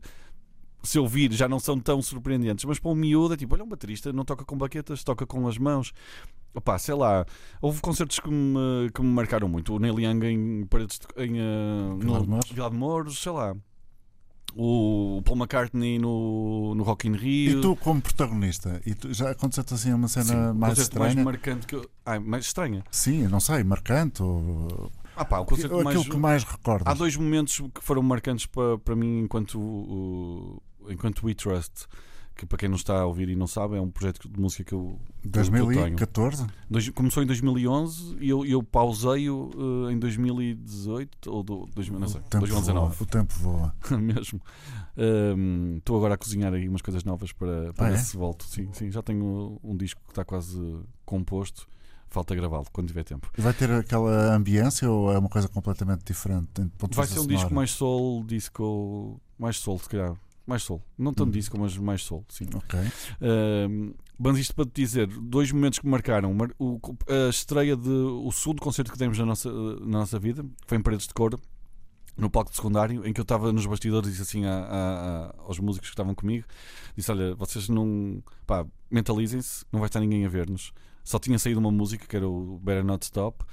Speaker 3: se ouvir já não são tão surpreendentes, mas para um miúdo é tipo, olha, um baterista não toca com baquetas, toca com as mãos. Opa, sei lá, houve concertos que me, que me marcaram muito. O Neil Young em Paredes de, em uh, Vila de Mouros, sei lá. O Paul McCartney no, no Rock in Rio.
Speaker 2: E tu, como protagonista, e tu, já aconteceu-te assim uma cena
Speaker 3: Sim,
Speaker 2: mais estranha?
Speaker 3: mais marcante que eu... ah, mais estranha.
Speaker 2: Sim, não sei, marcante ou.
Speaker 3: Ah, pá, o concerto
Speaker 2: Aquilo
Speaker 3: mais...
Speaker 2: que mais recordas.
Speaker 3: Há dois momentos que foram marcantes para, para mim enquanto, enquanto We Trust que para quem não está a ouvir e não sabe, é um projeto de música que eu.
Speaker 2: 2014?
Speaker 3: Dois, começou em 2011 e eu, eu pausei-o uh, em 2018 ou do, dois, não sei,
Speaker 2: o tempo
Speaker 3: 2019.
Speaker 2: Voa, o tempo voa. *laughs*
Speaker 3: Mesmo. Estou um, agora a cozinhar aí umas coisas novas para, para ah, é? se volto. Sim, sim, já tenho um disco que está quase composto. Falta gravá-lo quando tiver tempo.
Speaker 2: E vai ter aquela ambiência ou é uma coisa completamente diferente?
Speaker 3: Vai ser um disco mais soul, disco mais soul, se calhar mais sol. Não tanto hum. disco, mas mais sol, sim.
Speaker 2: Ok.
Speaker 3: Uh, mas isto para te dizer, dois momentos que me marcaram. O, a estreia de o segundo concerto que temos na nossa, na nossa vida foi em Paredes de Cor, no palco de secundário, em que eu estava nos bastidores e disse assim a, a, a, aos músicos que estavam comigo: disse, olha, vocês não. pá, mentalizem-se, não vai estar ninguém a ver-nos. Só tinha saído uma música que era o Better Not Stop.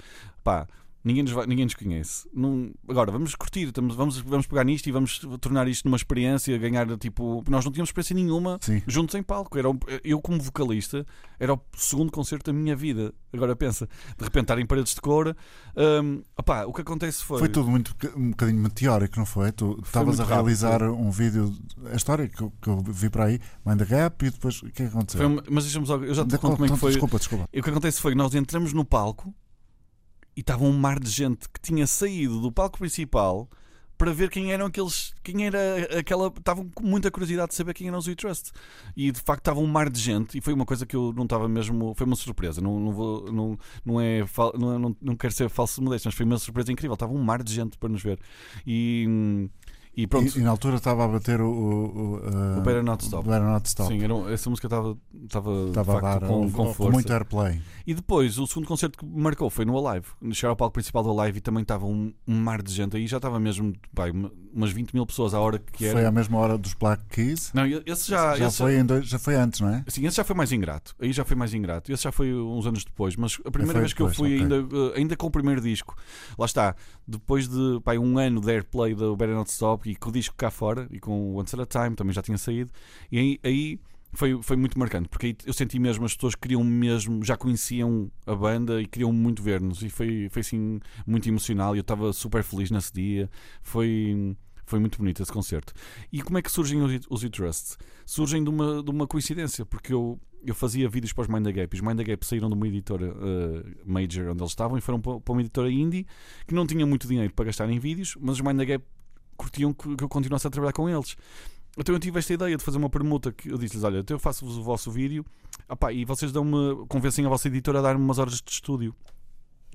Speaker 3: Pá, Ninguém nos, vai, ninguém nos conhece. Não, agora, vamos curtir, estamos, vamos, vamos pegar nisto e vamos tornar isto numa experiência, ganhar tipo. Nós não tínhamos experiência nenhuma
Speaker 2: Sim.
Speaker 3: juntos em palco. Era, eu, como vocalista, era o segundo concerto da minha vida. Agora pensa, de repente estar em paredes de cor. Um, opá, o que acontece foi.
Speaker 2: Foi tudo muito um bocadinho meteórico, não foi? Tu estavas a realizar rápido, um vídeo, a história que eu, que eu, vi para aí, Mind the Gap, e depois o que é aconteceu?
Speaker 3: Foi, mas deixa-me só, eu já te conto como é que foi.
Speaker 2: Desculpa, desculpa.
Speaker 3: E o que acontece foi que nós entramos no palco e estava um mar de gente que tinha saído do palco principal para ver quem eram aqueles. Quem era aquela. Estavam com muita curiosidade de saber quem eram os We Trust. E de facto estava um mar de gente. E foi uma coisa que eu não estava mesmo. Foi uma surpresa. Não, não, vou, não, não, é, não, não, não quero ser falso modesto, mas foi uma surpresa incrível. Estava um mar de gente para nos ver. E. E, pronto.
Speaker 2: E, e, na altura estava a bater o. O,
Speaker 3: uh, o Better Not Stop.
Speaker 2: Better Not Stop.
Speaker 3: Sim, era, essa música estava, estava,
Speaker 2: estava
Speaker 3: facto,
Speaker 2: a dar
Speaker 3: com, com,
Speaker 2: muito airplay.
Speaker 3: E depois, o segundo concerto que marcou foi no Alive. Chegar ao palco principal do Alive e também estava um, um mar de gente. Aí já estava mesmo pai, umas 20 mil pessoas à hora que era.
Speaker 2: Foi à mesma hora dos Black Keys?
Speaker 3: Não, esse já.
Speaker 2: Já,
Speaker 3: esse
Speaker 2: foi, já... Dois, já foi antes, não é?
Speaker 3: Sim, esse já foi mais ingrato. Aí já foi mais ingrato. Esse já foi uns anos depois. Mas a primeira vez depois, que eu fui, okay. ainda, eh, ainda com o primeiro disco, lá está, depois de pai, um ano de airplay do Better Not Stop e com o disco cá fora e com o Once at a Time também já tinha saído. E aí, aí foi, foi muito marcante, porque aí eu senti mesmo as pessoas queriam mesmo, já conheciam a banda e queriam muito ver-nos. E foi, foi assim muito emocional. E eu estava super feliz nesse dia. Foi. Foi muito bonito esse concerto. E como é que surgem os, os Trust? Surgem de uma, de uma coincidência, porque eu, eu fazia vídeos para os Mind the Gap. Os Mind the Gap saíram de uma editora uh, major onde eles estavam e foram para, para uma editora indie que não tinha muito dinheiro para gastar em vídeos, mas os Mind the Gap curtiam que, que eu continuasse a trabalhar com eles. Então eu tive esta ideia de fazer uma permuta que eu disse-lhes: Olha, então eu faço-vos o vosso vídeo opá, e vocês dão-me, convencem a vossa editora a dar-me umas horas de estúdio.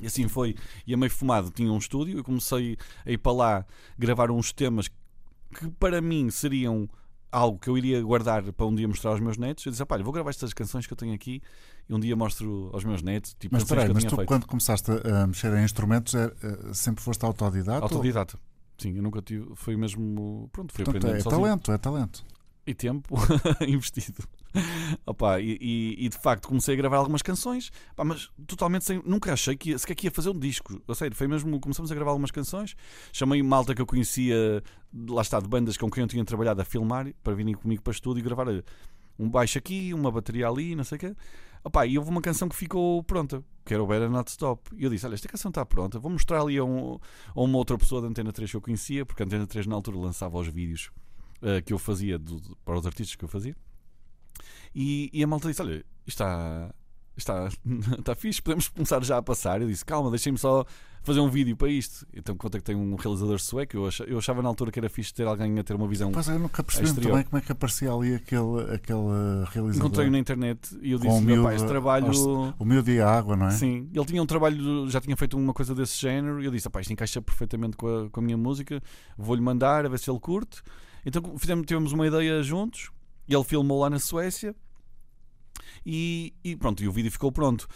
Speaker 3: E assim foi. E a meio fumado tinha um estúdio. Eu comecei a ir para lá gravar uns temas que para mim seriam algo que eu iria guardar para um dia mostrar aos meus netos. Eu disse: Olha, vou gravar estas canções que eu tenho aqui e um dia mostro aos meus netos. Tipo,
Speaker 2: mas peraí, mas tu feito. quando começaste a mexer em instrumentos é, é, sempre foste autodidata?
Speaker 3: Autodidata. Ou? Sim, eu nunca tive. Foi mesmo. Pronto, foi Portanto,
Speaker 2: aprendendo. É sozinho. talento, é talento.
Speaker 3: E tempo *laughs* investido. Opa, e, e, e, de facto comecei a gravar algumas canções, Opa, mas totalmente sem. Nunca achei que ia, sequer que ia fazer um disco. A sério, foi mesmo. Começamos a gravar algumas canções. Chamei malta que eu conhecia, lá está, de bandas com quem eu tinha trabalhado a filmar, para virem comigo para estúdio e gravar um baixo aqui, uma bateria ali, não sei o quê. Opa, e houve uma canção que ficou pronta, que era o Better Not Stop. E eu disse: Olha, esta canção está pronta, vou mostrar ali a, um, a, uma outra pessoa da Antena 3 que eu conhecia, porque a Antena 3 na altura lançava os vídeos uh, que eu fazia do, para os artistas que eu fazia. E, e a malta disse: Olha, está, está, *laughs* está fixe, podemos começar já a passar. Eu disse: Calma, deixem-me só fazer um vídeo para isto. Então contactei um realizador sueco. Eu achava, eu achava na altura que era fixe ter alguém a ter uma visão.
Speaker 2: Pois é, eu nunca percebi muito
Speaker 3: exterior.
Speaker 2: bem como é que aparecia ali aquele, aquele realizador.
Speaker 3: Encontrei-o na internet e eu disse:
Speaker 2: o
Speaker 3: Meu pai, esse trabalho.
Speaker 2: O meu dia água, não é?
Speaker 3: Sim, ele tinha um trabalho, já tinha feito uma coisa desse género e eu disse: "Pá, isto encaixa perfeitamente com a, com a minha música, vou-lhe mandar a ver se ele curte. Então fizemos, tivemos uma ideia juntos, e ele filmou lá na Suécia e, e pronto, e o vídeo ficou pronto.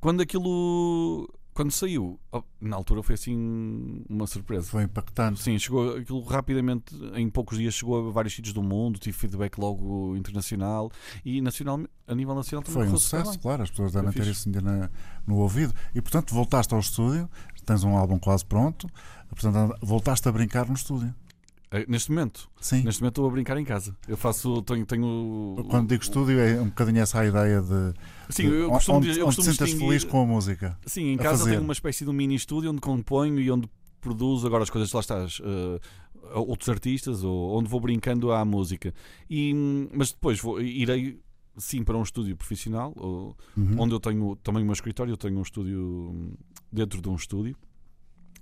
Speaker 3: Quando aquilo. Quando saiu, oh, na altura foi assim uma surpresa.
Speaker 2: Foi impactante.
Speaker 3: Sim, chegou aquilo rapidamente, em poucos dias chegou a vários sítios do mundo, tive feedback logo internacional e nacional, a nível nacional também
Speaker 2: Foi um sucesso, claro, as pessoas devem ter isso na- no ouvido. E portanto voltaste ao estúdio, tens um álbum quase pronto, portanto voltaste a brincar no estúdio.
Speaker 3: Eh, Neste momento,
Speaker 2: Sim.
Speaker 3: Neste momento estou a brincar em casa. Eu faço. Tenho. tenho
Speaker 2: Quando digo estúdio é um bocadinho essa a ideia de,
Speaker 3: sim, eu costumo,
Speaker 2: onde,
Speaker 3: eu
Speaker 2: onde te sentas feliz com a música.
Speaker 3: Sim, em casa
Speaker 2: fazer.
Speaker 3: tenho uma espécie de um mini estúdio onde componho e onde produzo agora as coisas lá estás. eh, outros artistas ou onde vou brincando à música. E, mas depois vou, irei sim para um estúdio profissional ou-
Speaker 2: Uhum.
Speaker 3: onde eu tenho também o meu escritório. Eu tenho um estúdio dentro de um estúdio.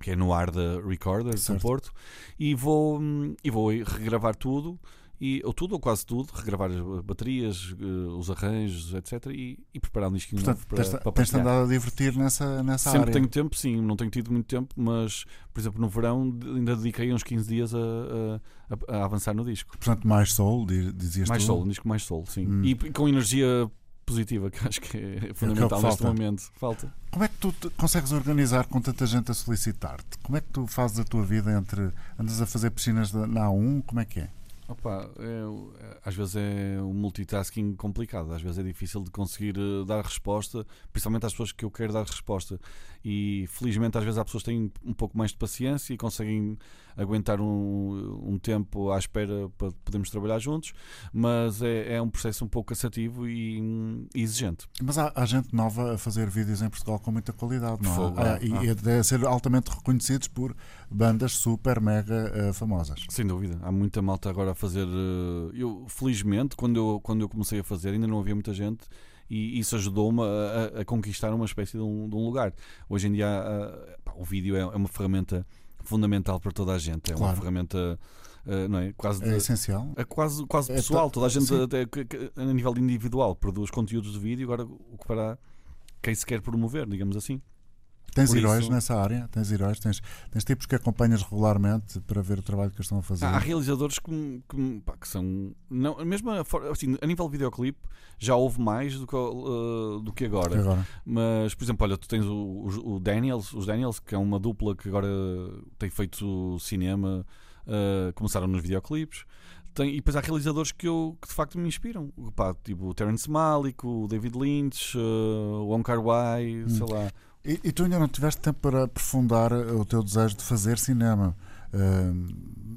Speaker 3: Que é no ar da Recorders,
Speaker 2: Certo.
Speaker 3: no Porto, e vou, e vou regravar tudo, e, ou tudo, ou quase tudo, regravar as baterias, eh, os arranjos, etc. E, e preparar um disquinho
Speaker 2: Portanto,
Speaker 3: novo para,
Speaker 2: tens-
Speaker 3: para partilhar.
Speaker 2: andado a divertir nessa, nessa
Speaker 3: Sempre
Speaker 2: área.
Speaker 3: tenho tempo, sim, não tenho tido muito tempo, mas, por exemplo, no verão ainda dediquei uns 15 dias a, a- a- avançar no disco.
Speaker 2: Portanto, mais soul, di- dizias
Speaker 3: mais
Speaker 2: tu.
Speaker 3: soul, um disco mais soul, sim.
Speaker 2: Hum.
Speaker 3: E, com energia positiva, que acho que é fundamental neste
Speaker 2: falta.
Speaker 3: momento. Falta.
Speaker 2: Como é que tu consegues organizar com tanta gente a solicitar-te? Como é que tu fazes a tua vida entre. Andas a fazer piscinas na A1? Como é que é?
Speaker 3: Opa, é- às vezes é um multitasking complicado, às vezes é difícil de conseguir eh, dar resposta, principalmente às pessoas que eu quero dar resposta. E felizmente às vezes há pessoas que têm um pouco mais de paciência e conseguem aguentar um, um tempo à espera para podermos trabalhar juntos, mas é, é um processo um pouco cansativo e, hum, e exigente.
Speaker 2: Mas há, há gente nova a fazer vídeos em Portugal com muita qualidade, não
Speaker 3: Fogo,
Speaker 2: há?
Speaker 3: há,
Speaker 2: Ah, e a deve ser altamente reconhecidos por bandas super, mega eh, famosas.
Speaker 3: Sem dúvida, há muita malta agora a fazer. eh, Eu, felizmente, quando eu, quando eu comecei a fazer, ainda não havia muita gente e isso ajudou-me a, a- a conquistar uma espécie de um, de um lugar. Hoje em dia, pá, o vídeo é, é uma ferramenta fundamental para toda a gente, é uma
Speaker 2: Claro.
Speaker 3: ferramenta, ah, não é? Quase de-
Speaker 2: É essencial.
Speaker 3: é quase, quase
Speaker 2: É
Speaker 3: pessoal, toda a gente até, que- a nível individual produz conteúdos de vídeo, agora o que para quem se quer promover, digamos assim.
Speaker 2: Tens
Speaker 3: Por
Speaker 2: heróis
Speaker 3: isso-
Speaker 2: nessa área? Tens heróis? Tens, tens tipos que acompanhas regularmente para ver o trabalho que eles estão a fazer?
Speaker 3: Há, realizadores que, que, pá, que são. Não, mesmo a, assim, a nível de videoclipe já houve mais do que, uh, do que
Speaker 2: Que
Speaker 3: agora.
Speaker 2: agora.
Speaker 3: Mas, por exemplo, olha, tu tens o, o, o Daniels, os Daniels, que é uma dupla que agora tem feito cinema, uh, começaram nos videoclipes. Tem, e depois há realizadores que, eu, que de facto me inspiram. Pá, tipo o Terence Malick, o David Lynch, uh, o Wong Kar Wai, sei lá.
Speaker 2: E, e tu ainda não tiveste tempo para aprofundar eh, o teu desejo de fazer cinema? Ahm,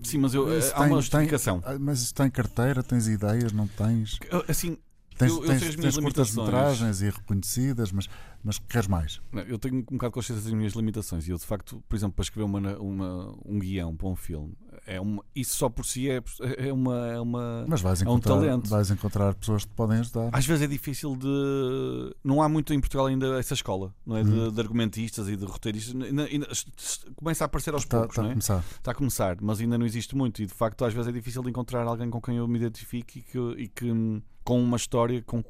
Speaker 3: Sim, mas eu,
Speaker 2: isso
Speaker 3: há uma
Speaker 2: tem-
Speaker 3: justificação.
Speaker 2: ah, mas isso está em carteira? Tens ideias? Não tens?
Speaker 3: Assim,
Speaker 2: Tens,
Speaker 3: Eu- eu
Speaker 2: tens, tens curtas metragens e reconhecidas, mas, mas queres mais?
Speaker 3: Não, Eu tenho um bocado consciência das minhas limitações e eu, de facto, por exemplo, para escrever uma, uma- um guião para um filme, é uma, isso só por si é, é, uma, é uma.
Speaker 2: Mas vais
Speaker 3: É um
Speaker 2: encontrar,
Speaker 3: talento.
Speaker 2: vais encontrar pessoas que te podem ajudar.
Speaker 3: Às vezes é difícil de. Não há muito em Portugal ainda essa escola, não é? De,
Speaker 2: Uhum.
Speaker 3: de argumentistas e de roteiristas. Ainda- ainda- começa a aparecer aos
Speaker 2: Está,
Speaker 3: poucos,
Speaker 2: está a
Speaker 3: não é?
Speaker 2: começar.
Speaker 3: Está a começar, mas ainda não existe muito e de facto às vezes é difícil de encontrar alguém com quem eu me identifique e que, e que, hum, com uma história com,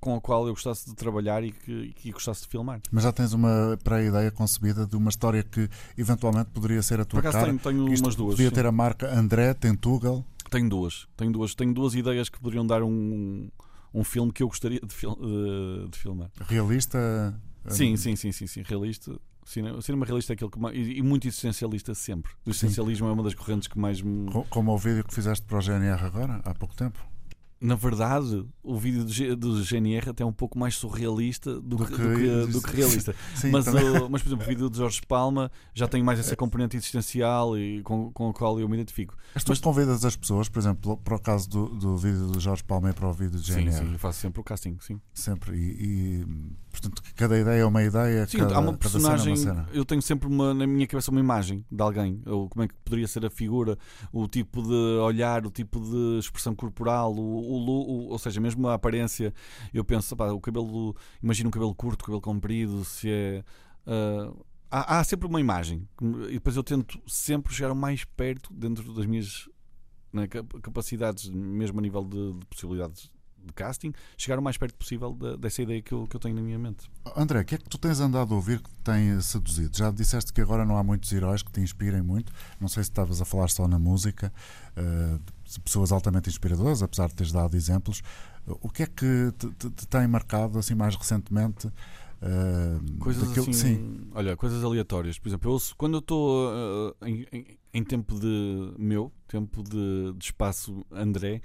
Speaker 3: com a qual eu gostasse de trabalhar e que, e que gostasse de filmar.
Speaker 2: Mas já tens uma pré-ideia concebida de uma história que eventualmente poderia ser a
Speaker 3: Por
Speaker 2: tua
Speaker 3: acaso
Speaker 2: cara.
Speaker 3: tenho, tenho umas duas.
Speaker 2: Devia
Speaker 3: sim.
Speaker 2: ter a marca André Tentugal.
Speaker 3: Tenho duas, tenho duas, tenho duas ideias que poderiam dar um, um filme que eu gostaria de, fil- de- filmar.
Speaker 2: Realista.
Speaker 3: Sim, sim, sim, sim, sim, realista. Cinema, o cinema realista é aquele que mais, e, muito existencialista sempre. O existencialismo é uma das correntes que mais me.
Speaker 2: Co- Como o vídeo que fizeste para o GNR agora, há pouco tempo.
Speaker 3: Na verdade, o vídeo do, G- do GNR até é um pouco mais surrealista do,
Speaker 2: Do
Speaker 3: que, do que- do que realista. *laughs*
Speaker 2: Sim,
Speaker 3: mas, o- mas, por exemplo, o vídeo de Jorge Palma já tem mais essa componente existencial e com, com a qual eu me identifico.
Speaker 2: Mas tu
Speaker 3: mas-
Speaker 2: convidas as pessoas, por exemplo, para o caso do, do vídeo do Jorge Palma e para o vídeo do
Speaker 3: Sim,
Speaker 2: GNR.
Speaker 3: sim, eu faço sempre o casting, sim.
Speaker 2: Sempre. E, e, portanto, cada ideia é uma ideia.
Speaker 3: Sim,
Speaker 2: cada,
Speaker 3: há uma
Speaker 2: cada cena é
Speaker 3: personagem.
Speaker 2: cena.
Speaker 3: Eu tenho sempre uma, na minha cabeça uma imagem de alguém, ou como é que poderia ser a figura, o tipo de olhar, o tipo de expressão corporal, o, o, o, ou seja, mesmo a aparência, eu penso, pá, o cabelo, imagino um cabelo curto, cabelo comprido, se é. Uh, há, há, sempre uma imagem e depois eu tento sempre chegar o mais perto dentro das minhas né, capacidades, mesmo a nível de, de possibilidades de casting, chegar o mais perto possível de, dessa ideia que eu, que eu tenho na minha mente.
Speaker 2: André, o que é que tu tens andado a ouvir que te tem seduzido? Já disseste que agora não há muitos heróis que te inspirem muito. Não sei se estavas a falar só na música, uh, pessoas altamente inspiradoras, apesar de teres dado exemplos. O que é que te, te, te tem marcado assim mais recentemente?
Speaker 3: Uh, coisas daquilo, assim, sim. olha, coisas aleatórias. Por exemplo, eu ouço, quando eu estou uh, em, em, em, tempo de meu, tempo de, de espaço André,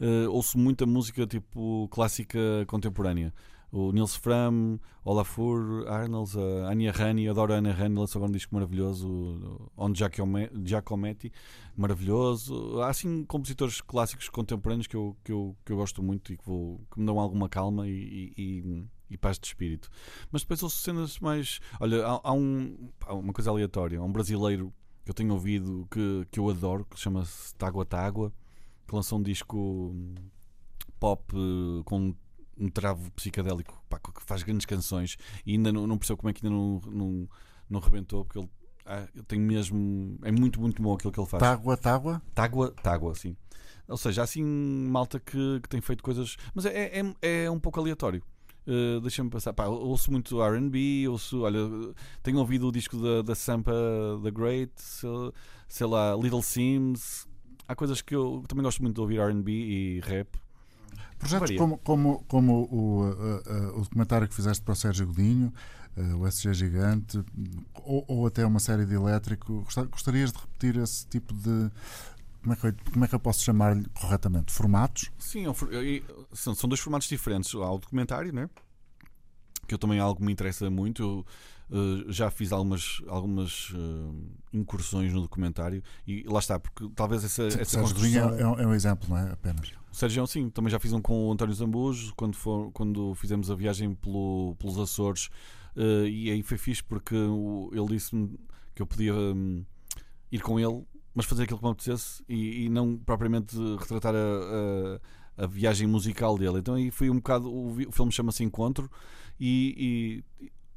Speaker 3: uh, ouço muita música tipo clássica contemporânea. O Nils Fram, Olafur, Arnolds, a Anya Rani, adoro a Anya Rani, lançou agora um disco maravilhoso, On Giacometti, maravilhoso. Há assim compositores clássicos contemporâneos que eu, que eu, que eu gosto muito e que, vou, que me dão alguma calma e, e e paz de espírito. Mas depois ouço cenas mais. Olha, há, há, um, há uma coisa aleatória. Há um brasileiro que eu tenho ouvido que, que eu adoro, que chama-se Tágua Tágua, que lançou um disco pop eh, com um travo psicadélico pá, que faz grandes canções e ainda não, não percebo como é que ainda não, não, não rebentou, porque ele. Ah, eu tenho mesmo. É muito, muito bom aquilo que ele faz.
Speaker 2: Tágua, tágua?
Speaker 3: Tágua, tágua, sim. Ou seja, há assim malta que, que tem feito coisas. Mas é, é, é um pouco aleatório. Uh, Deixa-me passar. Pá, ouço muito RB, ouço, olha, tenho ouvido o disco da, da Sampa The Great, sei, sei lá, Little Sims. Há coisas que eu também gosto muito de ouvir RB e rap.
Speaker 2: Projetos como, como, como o, uh, uh, o documentário que fizeste para o Sérgio Godinho, o SG Gigante, ou, ou, até uma série de elétrico, gostarias de repetir esse tipo de, como é que eu, como é que eu posso chamar-lhe corretamente? Formatos?
Speaker 3: Sim, são, são dois formatos diferentes. Há o documentário, né? que eu também algo me interessa muito. Eu, Uh, já fiz algumas, algumas uh, incursões no documentário e lá está, porque talvez essa,
Speaker 2: sim,
Speaker 3: essa
Speaker 2: construção... é, é, um exemplo, não é? Apenas.
Speaker 3: O Sérgio, sim, também já fiz um com o António Zambujo quando, for, quando fizemos a viagem pelo, pelos Açores uh, e aí foi fixe porque ele disse-me que eu podia um, ir com ele mas fazer aquilo que me apetecesse e, e não propriamente retratar a, a, a, viagem musical dele. Então aí foi um bocado. O, o filme chama-se Encontro e,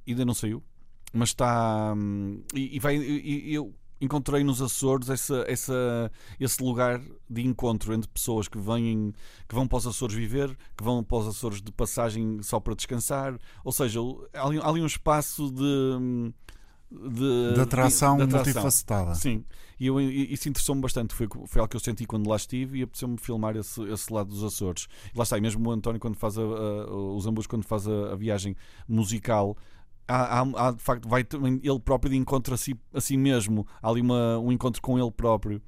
Speaker 3: e, ainda não saiu, mas está. Hum, e, e vai. E, eu encontrei nos Açores essa, essa, esse lugar de encontro entre pessoas que vêm que vão para os Açores viver, que vão para os Açores de passagem só para descansar, ou seja, há ali, há ali um espaço de hum,
Speaker 2: de, de, atração de, de atração multifacetada.
Speaker 3: Sim, e eu, isso interessou-me bastante. Foi, foi algo que eu senti quando lá estive e apeteceu-me filmar esse, esse lado dos Açores. E lá está, e mesmo o António, quando faz a, a, os ambos, quando faz a, a viagem musical. Há, há, há, de facto, vai ele próprio de encontro a si, a si mesmo. Há ali uma, um encontro com ele próprio.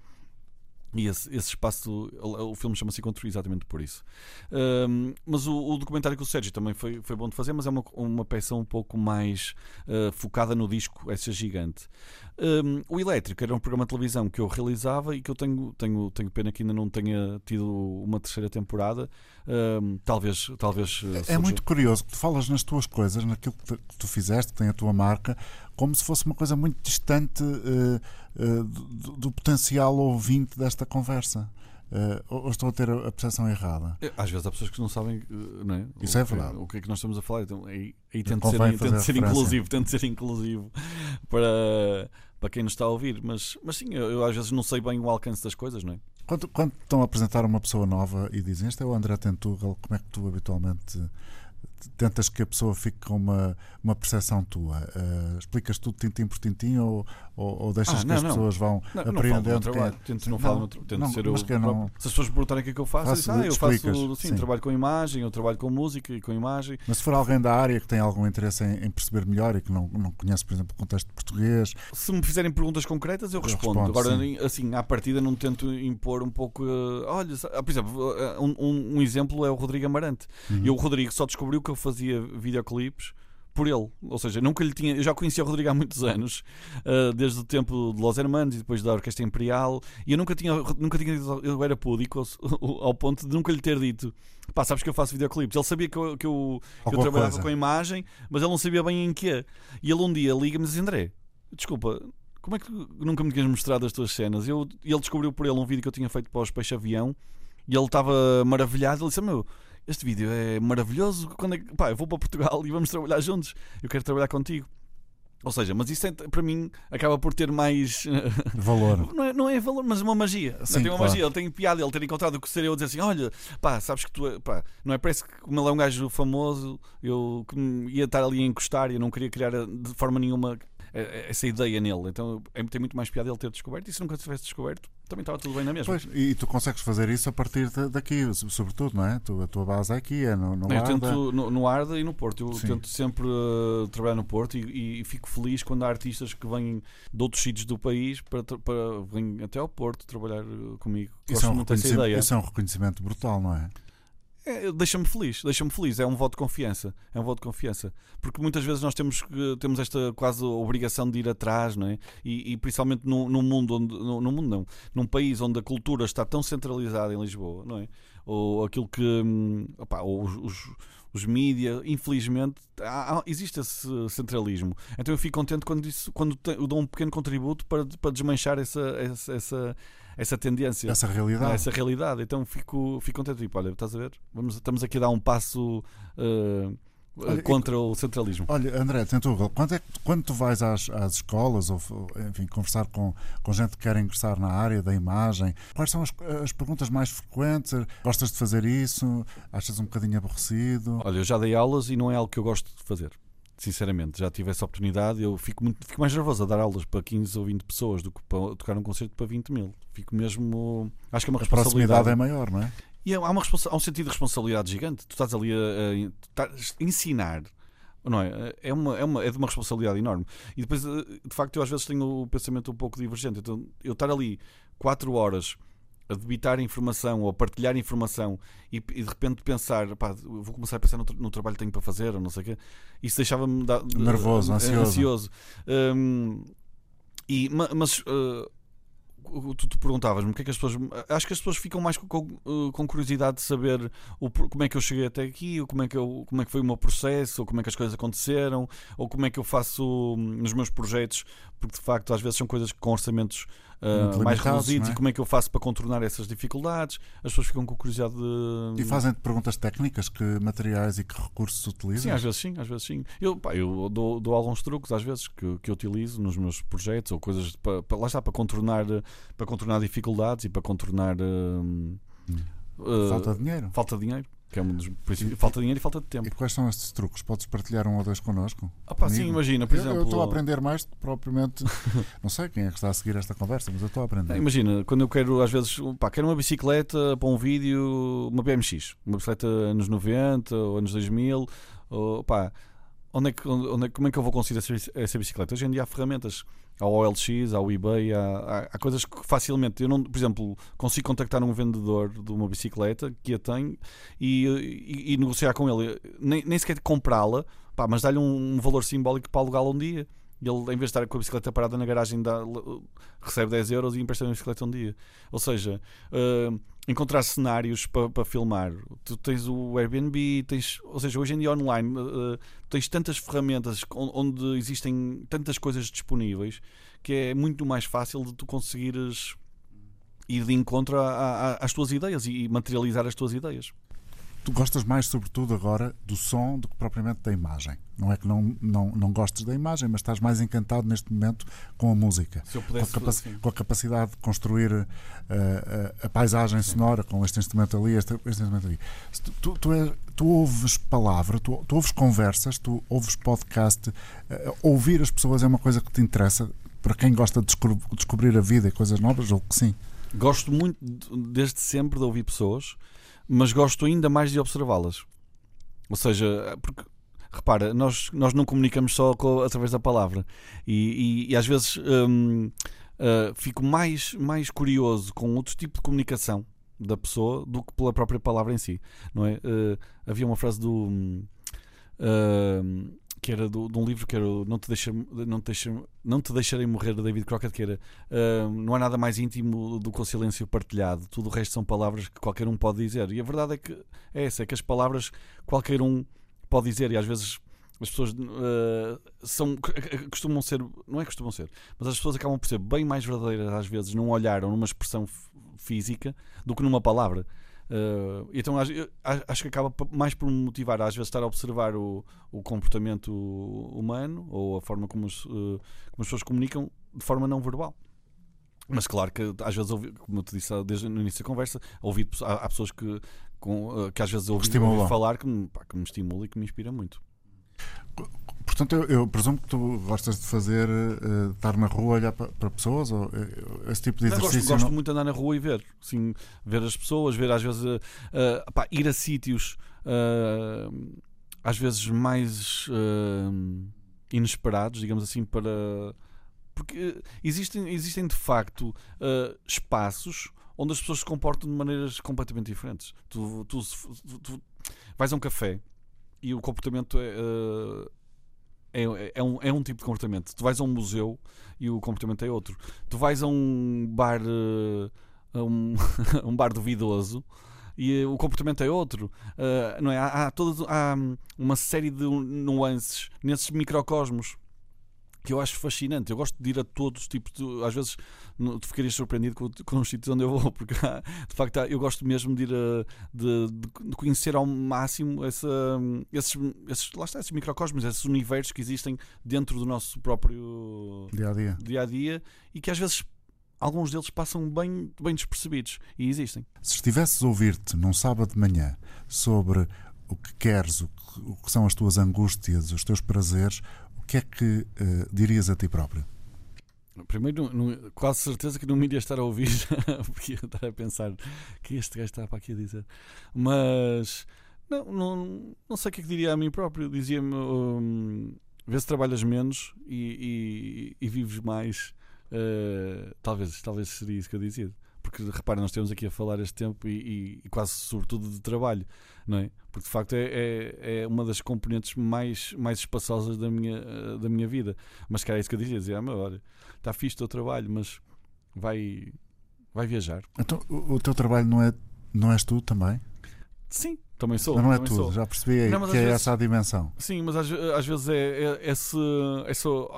Speaker 3: E esse, esse espaço, o, filme chama-se Encontro exatamente por isso. Um, mas o, o, documentário com o Sérgio também foi, foi bom de fazer, mas é uma, uma peça um pouco mais uh, focada no disco Essa Gigante. Um, o Elétrico era um programa de televisão que eu realizava e que eu tenho, tenho, tenho pena que ainda não tenha tido uma terceira temporada. Talvez. talvez
Speaker 2: eh, é, é muito curioso que tu falas nas tuas coisas, naquilo que, que tu fizeste, que tem a tua marca, como se fosse uma coisa muito distante uh, uh, do, do, potencial ouvinte desta conversa. Uh, ou estou a ter a percepção errada?
Speaker 3: Às vezes há pessoas que não sabem não é?
Speaker 2: Isso
Speaker 3: o,
Speaker 2: é verdade.
Speaker 3: O que é que nós estamos a falar? Então, aí, aí tento, ser, tento ser inclusivo, tento ser inclusivo para, para quem nos está a ouvir. Mas, mas sim, eu, eu, às vezes não sei bem o alcance das coisas, não é?
Speaker 2: Quando, quando estão a apresentar uma pessoa nova e dizem este é o André Tentugal, como é que tu habitualmente tentas que a pessoa fique com uma, uma percepção tua? Uh, explicas tudo tintim por tintim ou, ou, ou deixas ah, não, que as não. pessoas vão
Speaker 3: não,
Speaker 2: apreendendo?
Speaker 3: Não falo tento não falar, tento ser eu. Não... Se as pessoas perguntarem o que é que eu faço, faço ah, eu faço sim, sim, trabalho com imagem, eu trabalho com música e com imagem.
Speaker 2: Mas se for alguém da área que tem algum interesse em, em perceber melhor e que não, não conhece, por exemplo, o contexto português.
Speaker 3: Se me fizerem perguntas concretas, eu, eu respondo. respondo. Agora, sim. assim, à partida não tento impor um pouco. Uh, olha, por exemplo, uh, um, um, exemplo é o Rodrigo Amarante. Uhum. E o Rodrigo só descobriu que eu fazia videoclipes por ele. Ou seja, nunca lhe tinha. Eu já conhecia o Rodrigo há muitos anos, uh, desde o tempo de Los Hermanos e depois da Orquestra Imperial, e eu nunca tinha, nunca tinha eu era púdico ao, *laughs* ao, ponto de nunca lhe ter dito: pá, sabes que eu faço videoclipes. Ele sabia que eu, que eu, que eu trabalhava coisa. com a imagem, mas ele não sabia bem em quê. E ele um dia liga-me e diz: André, desculpa. Como é que nunca me tinhas mostrado as tuas cenas? Eu, ele descobriu por ele um vídeo que eu tinha feito para os Peixe Avião E ele estava maravilhado. Ele disse: Meu, este vídeo é maravilhoso. Quando é que... Pá, eu vou para Portugal *laughs* e vamos trabalhar juntos. Eu quero trabalhar contigo. Ou seja, mas isso é, para mim acaba por ter mais *laughs*
Speaker 2: valor.
Speaker 3: Não é, não é valor, mas uma magia.
Speaker 2: Sim,
Speaker 3: tem uma
Speaker 2: claro.
Speaker 3: magia, ele tem piada, ele ter encontrado o que seria eu dizer assim: olha, pá, sabes que tu é- pá, não é? Parece que como ele é um gajo famoso, eu ia estar ali a encostar e eu não queria criar eh, de forma nenhuma essa ideia nele. Então é, tem muito mais piada ele ter descoberto. E se nunca tivesse descoberto, também estava tudo bem na mesma.
Speaker 2: Pois, e tu consegues fazer isso a partir daqui, so- sobretudo, não é? Tu- a tua base é aqui, é no, no
Speaker 3: eu
Speaker 2: Arda.
Speaker 3: tento no, no Arda e no Porto. Eu
Speaker 2: Sim.
Speaker 3: tento sempre uh, trabalhar no Porto e, e fico feliz quando há artistas que vêm de outros sítios do país para, para vêm até ao Porto trabalhar uh, comigo.
Speaker 2: Isso
Speaker 3: Gosto
Speaker 2: é, um
Speaker 3: muito dessa
Speaker 2: reconhecimento,
Speaker 3: ideia.
Speaker 2: isso é um reconhecimento brutal, não é?
Speaker 3: É, deixa-me feliz, deixa-me feliz, é um voto de confiança, é um voto de confiança, porque muitas vezes nós temos temos esta quase obrigação de ir atrás, não é? E, e principalmente num, num mundo onde, no, no mundo não, num país onde a cultura está tão centralizada em Lisboa, não é? Ou aquilo que, hum, opá, ou os, os, os infelizmente, há- existe esse centralismo. Então eu fico contente quando, isso, quando te- dou um pequeno contributo para, para desmanchar essa, essa, essa, essa tendência
Speaker 2: Essa realidade.
Speaker 3: essa realidade. Então fico, fico contente. Tipo, olha, estás a ver? Vamos, estamos aqui a dar um passo uh,
Speaker 2: Olha, e-
Speaker 3: contra o centralismo.
Speaker 2: Olha, André, Tentugal, quando, é que- quando tu vais às, às escolas ou enfim, conversar com, com gente que quer ingressar na área da imagem, quais são as, as perguntas mais frequentes? Gostas de fazer isso? Achas um bocadinho aborrecido?
Speaker 3: Olha, eu já dei aulas e não é algo que eu gosto de fazer. Sinceramente, já tive essa oportunidade. Eu fico, muito, fico mais nervoso a dar aulas para 15 ou 20 pessoas do que para tocar um concerto para 20 mil. Fico mesmo. Acho que é uma
Speaker 2: A proximidade
Speaker 3: responsabilidade.
Speaker 2: é maior, não é?
Speaker 3: E há, uma há um sentido de responsabilidade gigante. Tu estás ali a, a- a ensinar. Não é? É, uma, é, uma, é de uma responsabilidade enorme. E depois, eh, de facto, eu às vezes tenho o pensamento um pouco divergente. Então, eu estar ali 4 horas a debitar informação ou a partilhar informação e, e de repente pensar, pá, vou começar a pensar no, tra- no trabalho que tenho para fazer, ou não sei o quê, isso deixava-me
Speaker 2: Nervoso,
Speaker 3: eh,
Speaker 2: ansioso.
Speaker 3: ansioso. Hum, e, ma- mas eh, o- tu, tu perguntavas-me o que é que as pessoas. Acho que as pessoas ficam mais com, com, eh, curiosidade de saber o, como é que eu cheguei até aqui, ou como é, que eu, como é que foi o meu processo, ou como é que as coisas aconteceram, ou como é que eu faço hum, nos meus projetos, porque de facto às vezes são coisas com orçamentos ah,
Speaker 2: Muito
Speaker 3: mais reduzidos
Speaker 2: é?
Speaker 3: e como é que eu faço para contornar essas dificuldades. As pessoas ficam com curiosidade de.
Speaker 2: E fazem-te perguntas técnicas, que materiais e que recursos utilizas?
Speaker 3: Sim, às vezes sim, às vezes sim. Eu, pá, eu dou, dou alguns truques às vezes que, que eu utilizo nos meus projetos ou coisas para, para- lá está para contornar para contornar dificuldades e para contornar eh,
Speaker 2: Falta de dinheiro.
Speaker 3: falta de dinheiro, que é um dos. Falta dinheiro e falta de tempo.
Speaker 2: E quais são estes truques? Podes partilhar um ou dois connosco?
Speaker 3: Ah, pá, sim, imagina, por
Speaker 2: Eu-
Speaker 3: exemplo.
Speaker 2: eu estou a aprender mais propriamente. *laughs* não sei quem é que está a seguir esta conversa, mas eu estou a aprender.
Speaker 3: Não, Imagina, quando eu quero, às vezes, pá, quero uma bicicleta para um vídeo, uma BMX, uma bicicleta anos 90 ou anos 2000, ou, pá, onde é que, onde é, como é que eu vou conseguir essa, essa bicicleta? Hoje em dia há ferramentas, há o OLX, há o eBay, há, há, há coisas que facilmente, eu não, por exemplo, consigo contactar um vendedor de uma bicicleta que a tem e, e- e negociar com ele, nem, nem sequer comprá-la, mas dar-lhe um, um valor simbólico para alugá-la um dia. Ele, em vez de estar com a bicicleta parada na garagem, dá- recebe 10 euros e empresta a bicicleta um dia. Ou seja, eh, encontrar cenários para, para filmar. Tu tens o Airbnb, tens, ou seja, hoje em dia online eh, tens tantas ferramentas on- onde existem tantas coisas disponíveis que é muito mais fácil de tu conseguires ir de encontro a- a- às tuas ideias e materializar as tuas ideias.
Speaker 2: Tu gostas mais, sobretudo, agora do som do que propriamente da imagem. Não é que não, não, não gostes da imagem, mas estás mais encantado neste momento com a música.
Speaker 3: Se eu
Speaker 2: Com a,
Speaker 3: pudesse,
Speaker 2: capaci-
Speaker 3: assim.
Speaker 2: com a capacidade de construir uh, uh, a paisagem sonora com este instrumento ali, este, este instrumento ali. Tu, tu, tu, é- tu ouves palavra, tu, tu ouves conversas, tu ouves podcast. uh, ouvir as pessoas é uma coisa que te interessa para quem gosta de descobrir, descobrir a vida e coisas novas, ou que sim.
Speaker 3: Gosto muito, de- desde sempre, de ouvir pessoas, mas gosto ainda mais de observá-las. Ou seja, porque, repara, nós, nós não comunicamos só com- através da palavra. E, e- e às vezes hum, ah, fico mais, mais curioso com outro tipo de comunicação da pessoa do que pela própria palavra em si. Não é? Ah, havia uma frase do. ah, que era do- de um livro que era Não Te, Deixa, não, te deixa, não Te Deixarei Morrer, de David Crockett, que era Uh, não há nada mais íntimo do que o silêncio partilhado. Tudo o resto são palavras que qualquer um pode dizer. E a verdade é que é essa, é que as palavras qualquer um pode dizer e às vezes as pessoas uh, são, costumam ser, não é costumam ser, mas as pessoas acabam por ser bem mais verdadeiras às vezes num olhar ou numa expressão física do que numa palavra. Uh, então acho, acho que acaba mais por me motivar, às vezes, estar a observar o, o comportamento humano ou a forma como, os, uh, como as pessoas comunicam de forma não verbal. Mas claro que às vezes, como eu te disse desde no início da conversa, ouvi, há, há pessoas que, com, uh, que às vezes ouvi falar que me, pá, que me estimula e que me inspira muito.
Speaker 2: Portanto, eu, eu, presumo que tu gostas de fazer, uh, estar na rua, olhar para, para pessoas, ou uh, esse tipo de
Speaker 3: não,
Speaker 2: exercício?
Speaker 3: Gosto, gosto muito de andar na rua e ver, sim, ver as pessoas, ver às vezes, uh, pá, ir a sítios, às vezes mais inesperados, digamos assim, para. Porque existem, existem de facto espaços onde as pessoas se comportam de maneiras completamente diferentes. Tu, tu, tu, tu vais a um café e o comportamento é, é, é, é, um, é um tipo de comportamento. Tu vais a um museu e o comportamento é outro. Tu vais a um bar, a um, *laughs* um bar duvidoso e o comportamento é outro. Uh, não é? Há, há, toda, há uma série de nuances nesses microcosmos que eu acho fascinante. Eu gosto de ir a todos os tipos de. Às vezes tu ficarias surpreendido com, com os sítios onde eu vou, *laughs* porque de facto eu gosto mesmo de ir a, de, de, conhecer ao máximo essa, esses, esses, lá está, esses microcosmos, esses universos que existem dentro do nosso próprio
Speaker 2: dia a dia,
Speaker 3: dia, -a -dia e que às vezes alguns deles passam bem, bem despercebidos e existem.
Speaker 2: Se estivesses a ouvir-te num sábado de manhã sobre o que queres, o que, o que são as tuas angústias, os teus prazeres, que é que uh, dirias a ti próprio?
Speaker 3: Primeiro, não, quase certeza que não me iria estar a ouvir, *laughs* porque ia estar a pensar que este gajo está para aqui a dizer. Mas não, não, não sei o que é que diria a mim próprio. Dizia-me: um, vê se trabalhas menos e, e, e vives mais. Uh, talvez, talvez seria isso que eu dizia porque repara, nós temos aqui a falar este tempo e, e, e, quase sobretudo de trabalho, não é? Porque de facto é, é, é, uma das componentes mais, mais espaçosas da minha, da minha vida. Mas que era isso que eu dizia, dizia, ah, olha, está fixe o teu trabalho, mas vai, vai viajar.
Speaker 2: Então o, o teu trabalho não é não és tu também?
Speaker 3: Sim, também sou.
Speaker 2: Mas não é
Speaker 3: tudo,
Speaker 2: sou. já percebi não, que é vezes, essa a dimensão.
Speaker 3: Sim, mas às, às vezes é, é, é, se, é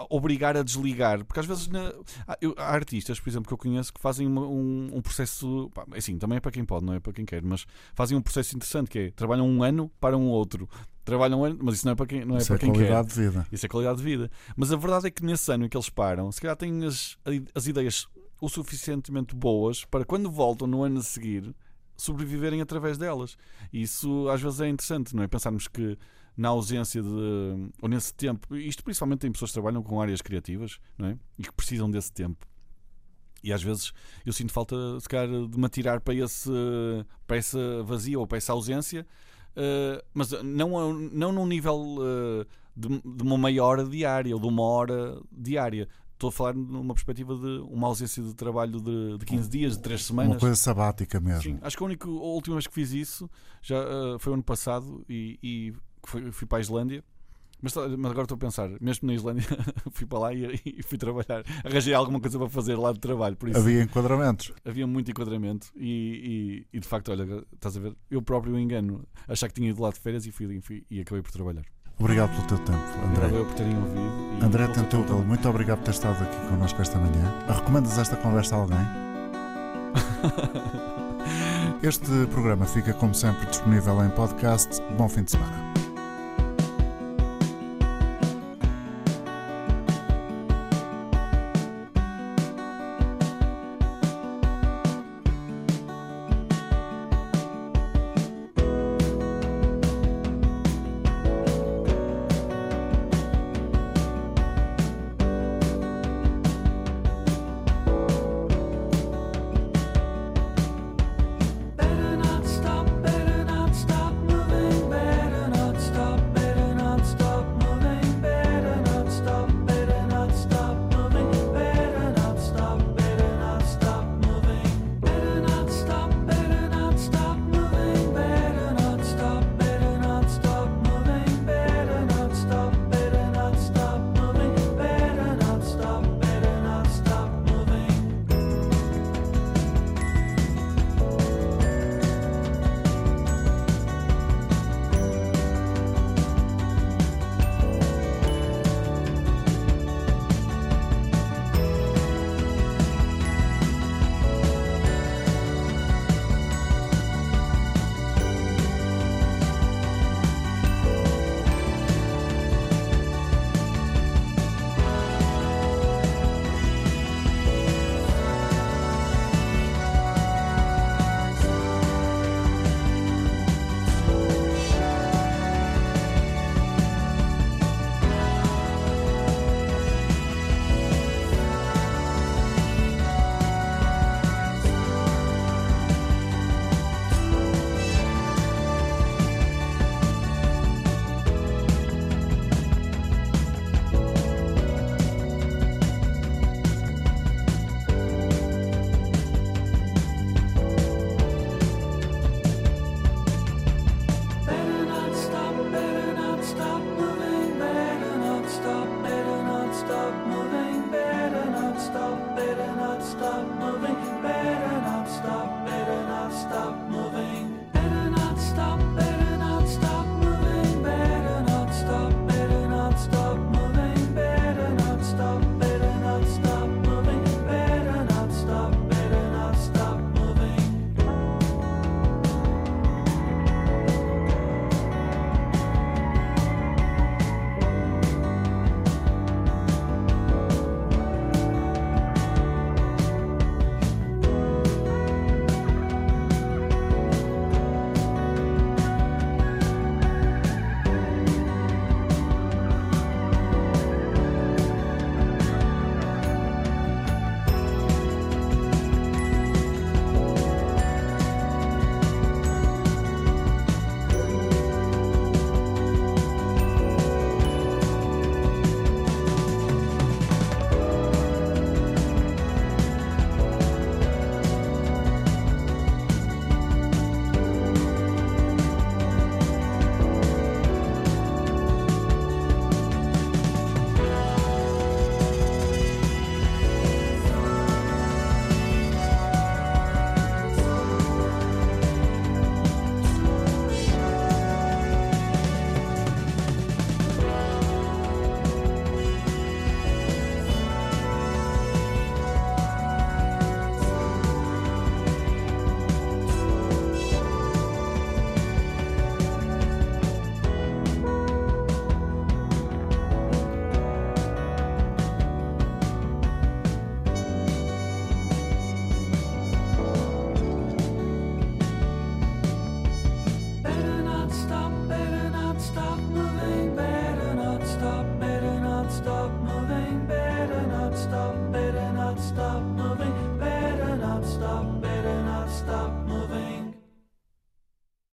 Speaker 3: obrigar a desligar. Porque às vezes na, há, eu, há, artistas, por exemplo, que eu conheço que fazem uma, um, um, processo. Pá, assim, também é para quem pode, não é para quem quer, mas fazem um processo interessante que é trabalham um ano para um outro. Trabalham um ano, mas isso não é para quem, não é
Speaker 2: isso
Speaker 3: para
Speaker 2: é
Speaker 3: quem
Speaker 2: qualidade
Speaker 3: quer.
Speaker 2: de vida.
Speaker 3: Isso é qualidade de vida. Mas a verdade é que nesse ano em que eles param, se calhar têm as, as ideias o suficientemente boas para quando voltam no ano a seguir sobreviverem através delas. E isso às vezes é interessante, não é? Pensarmos que na ausência de. ou nesse tempo, isto principalmente tem pessoas que trabalham com áreas criativas, não é? E que precisam desse tempo. E às vezes eu sinto falta, se calhar, de me atirar para, esse, para essa vazia ou para essa ausência, uh, mas não, não num nível uh, de, de uma meia hora diária ou de uma hora diária estou a falar numa perspectiva de uma ausência de trabalho de, de 15 dias, de 3 semanas.
Speaker 2: Uma coisa sabática mesmo. Sim,
Speaker 3: acho que a, única, a última vez que fiz isso já uh, foi ano passado e, e fui, fui para a Islândia. Mas, mas, agora estou a pensar, mesmo na Islândia, *laughs* fui para lá e, e, fui trabalhar. Arranjei alguma coisa para fazer lá de trabalho. Por isso,
Speaker 2: havia enquadramentos.
Speaker 3: Havia muito enquadramento e, e, e, de facto, olha, estás a ver? Eu próprio engano, achar que tinha ido lá de férias e fui, fui e acabei por trabalhar.
Speaker 2: Obrigado pelo teu tempo, André.
Speaker 3: Obrigado por terem ouvido.
Speaker 2: André Tentugal, muito obrigado por ter estado aqui connosco esta manhã. Recomendas esta conversa a alguém? *laughs* este programa fica, como sempre, disponível em podcast. Bom fim de semana.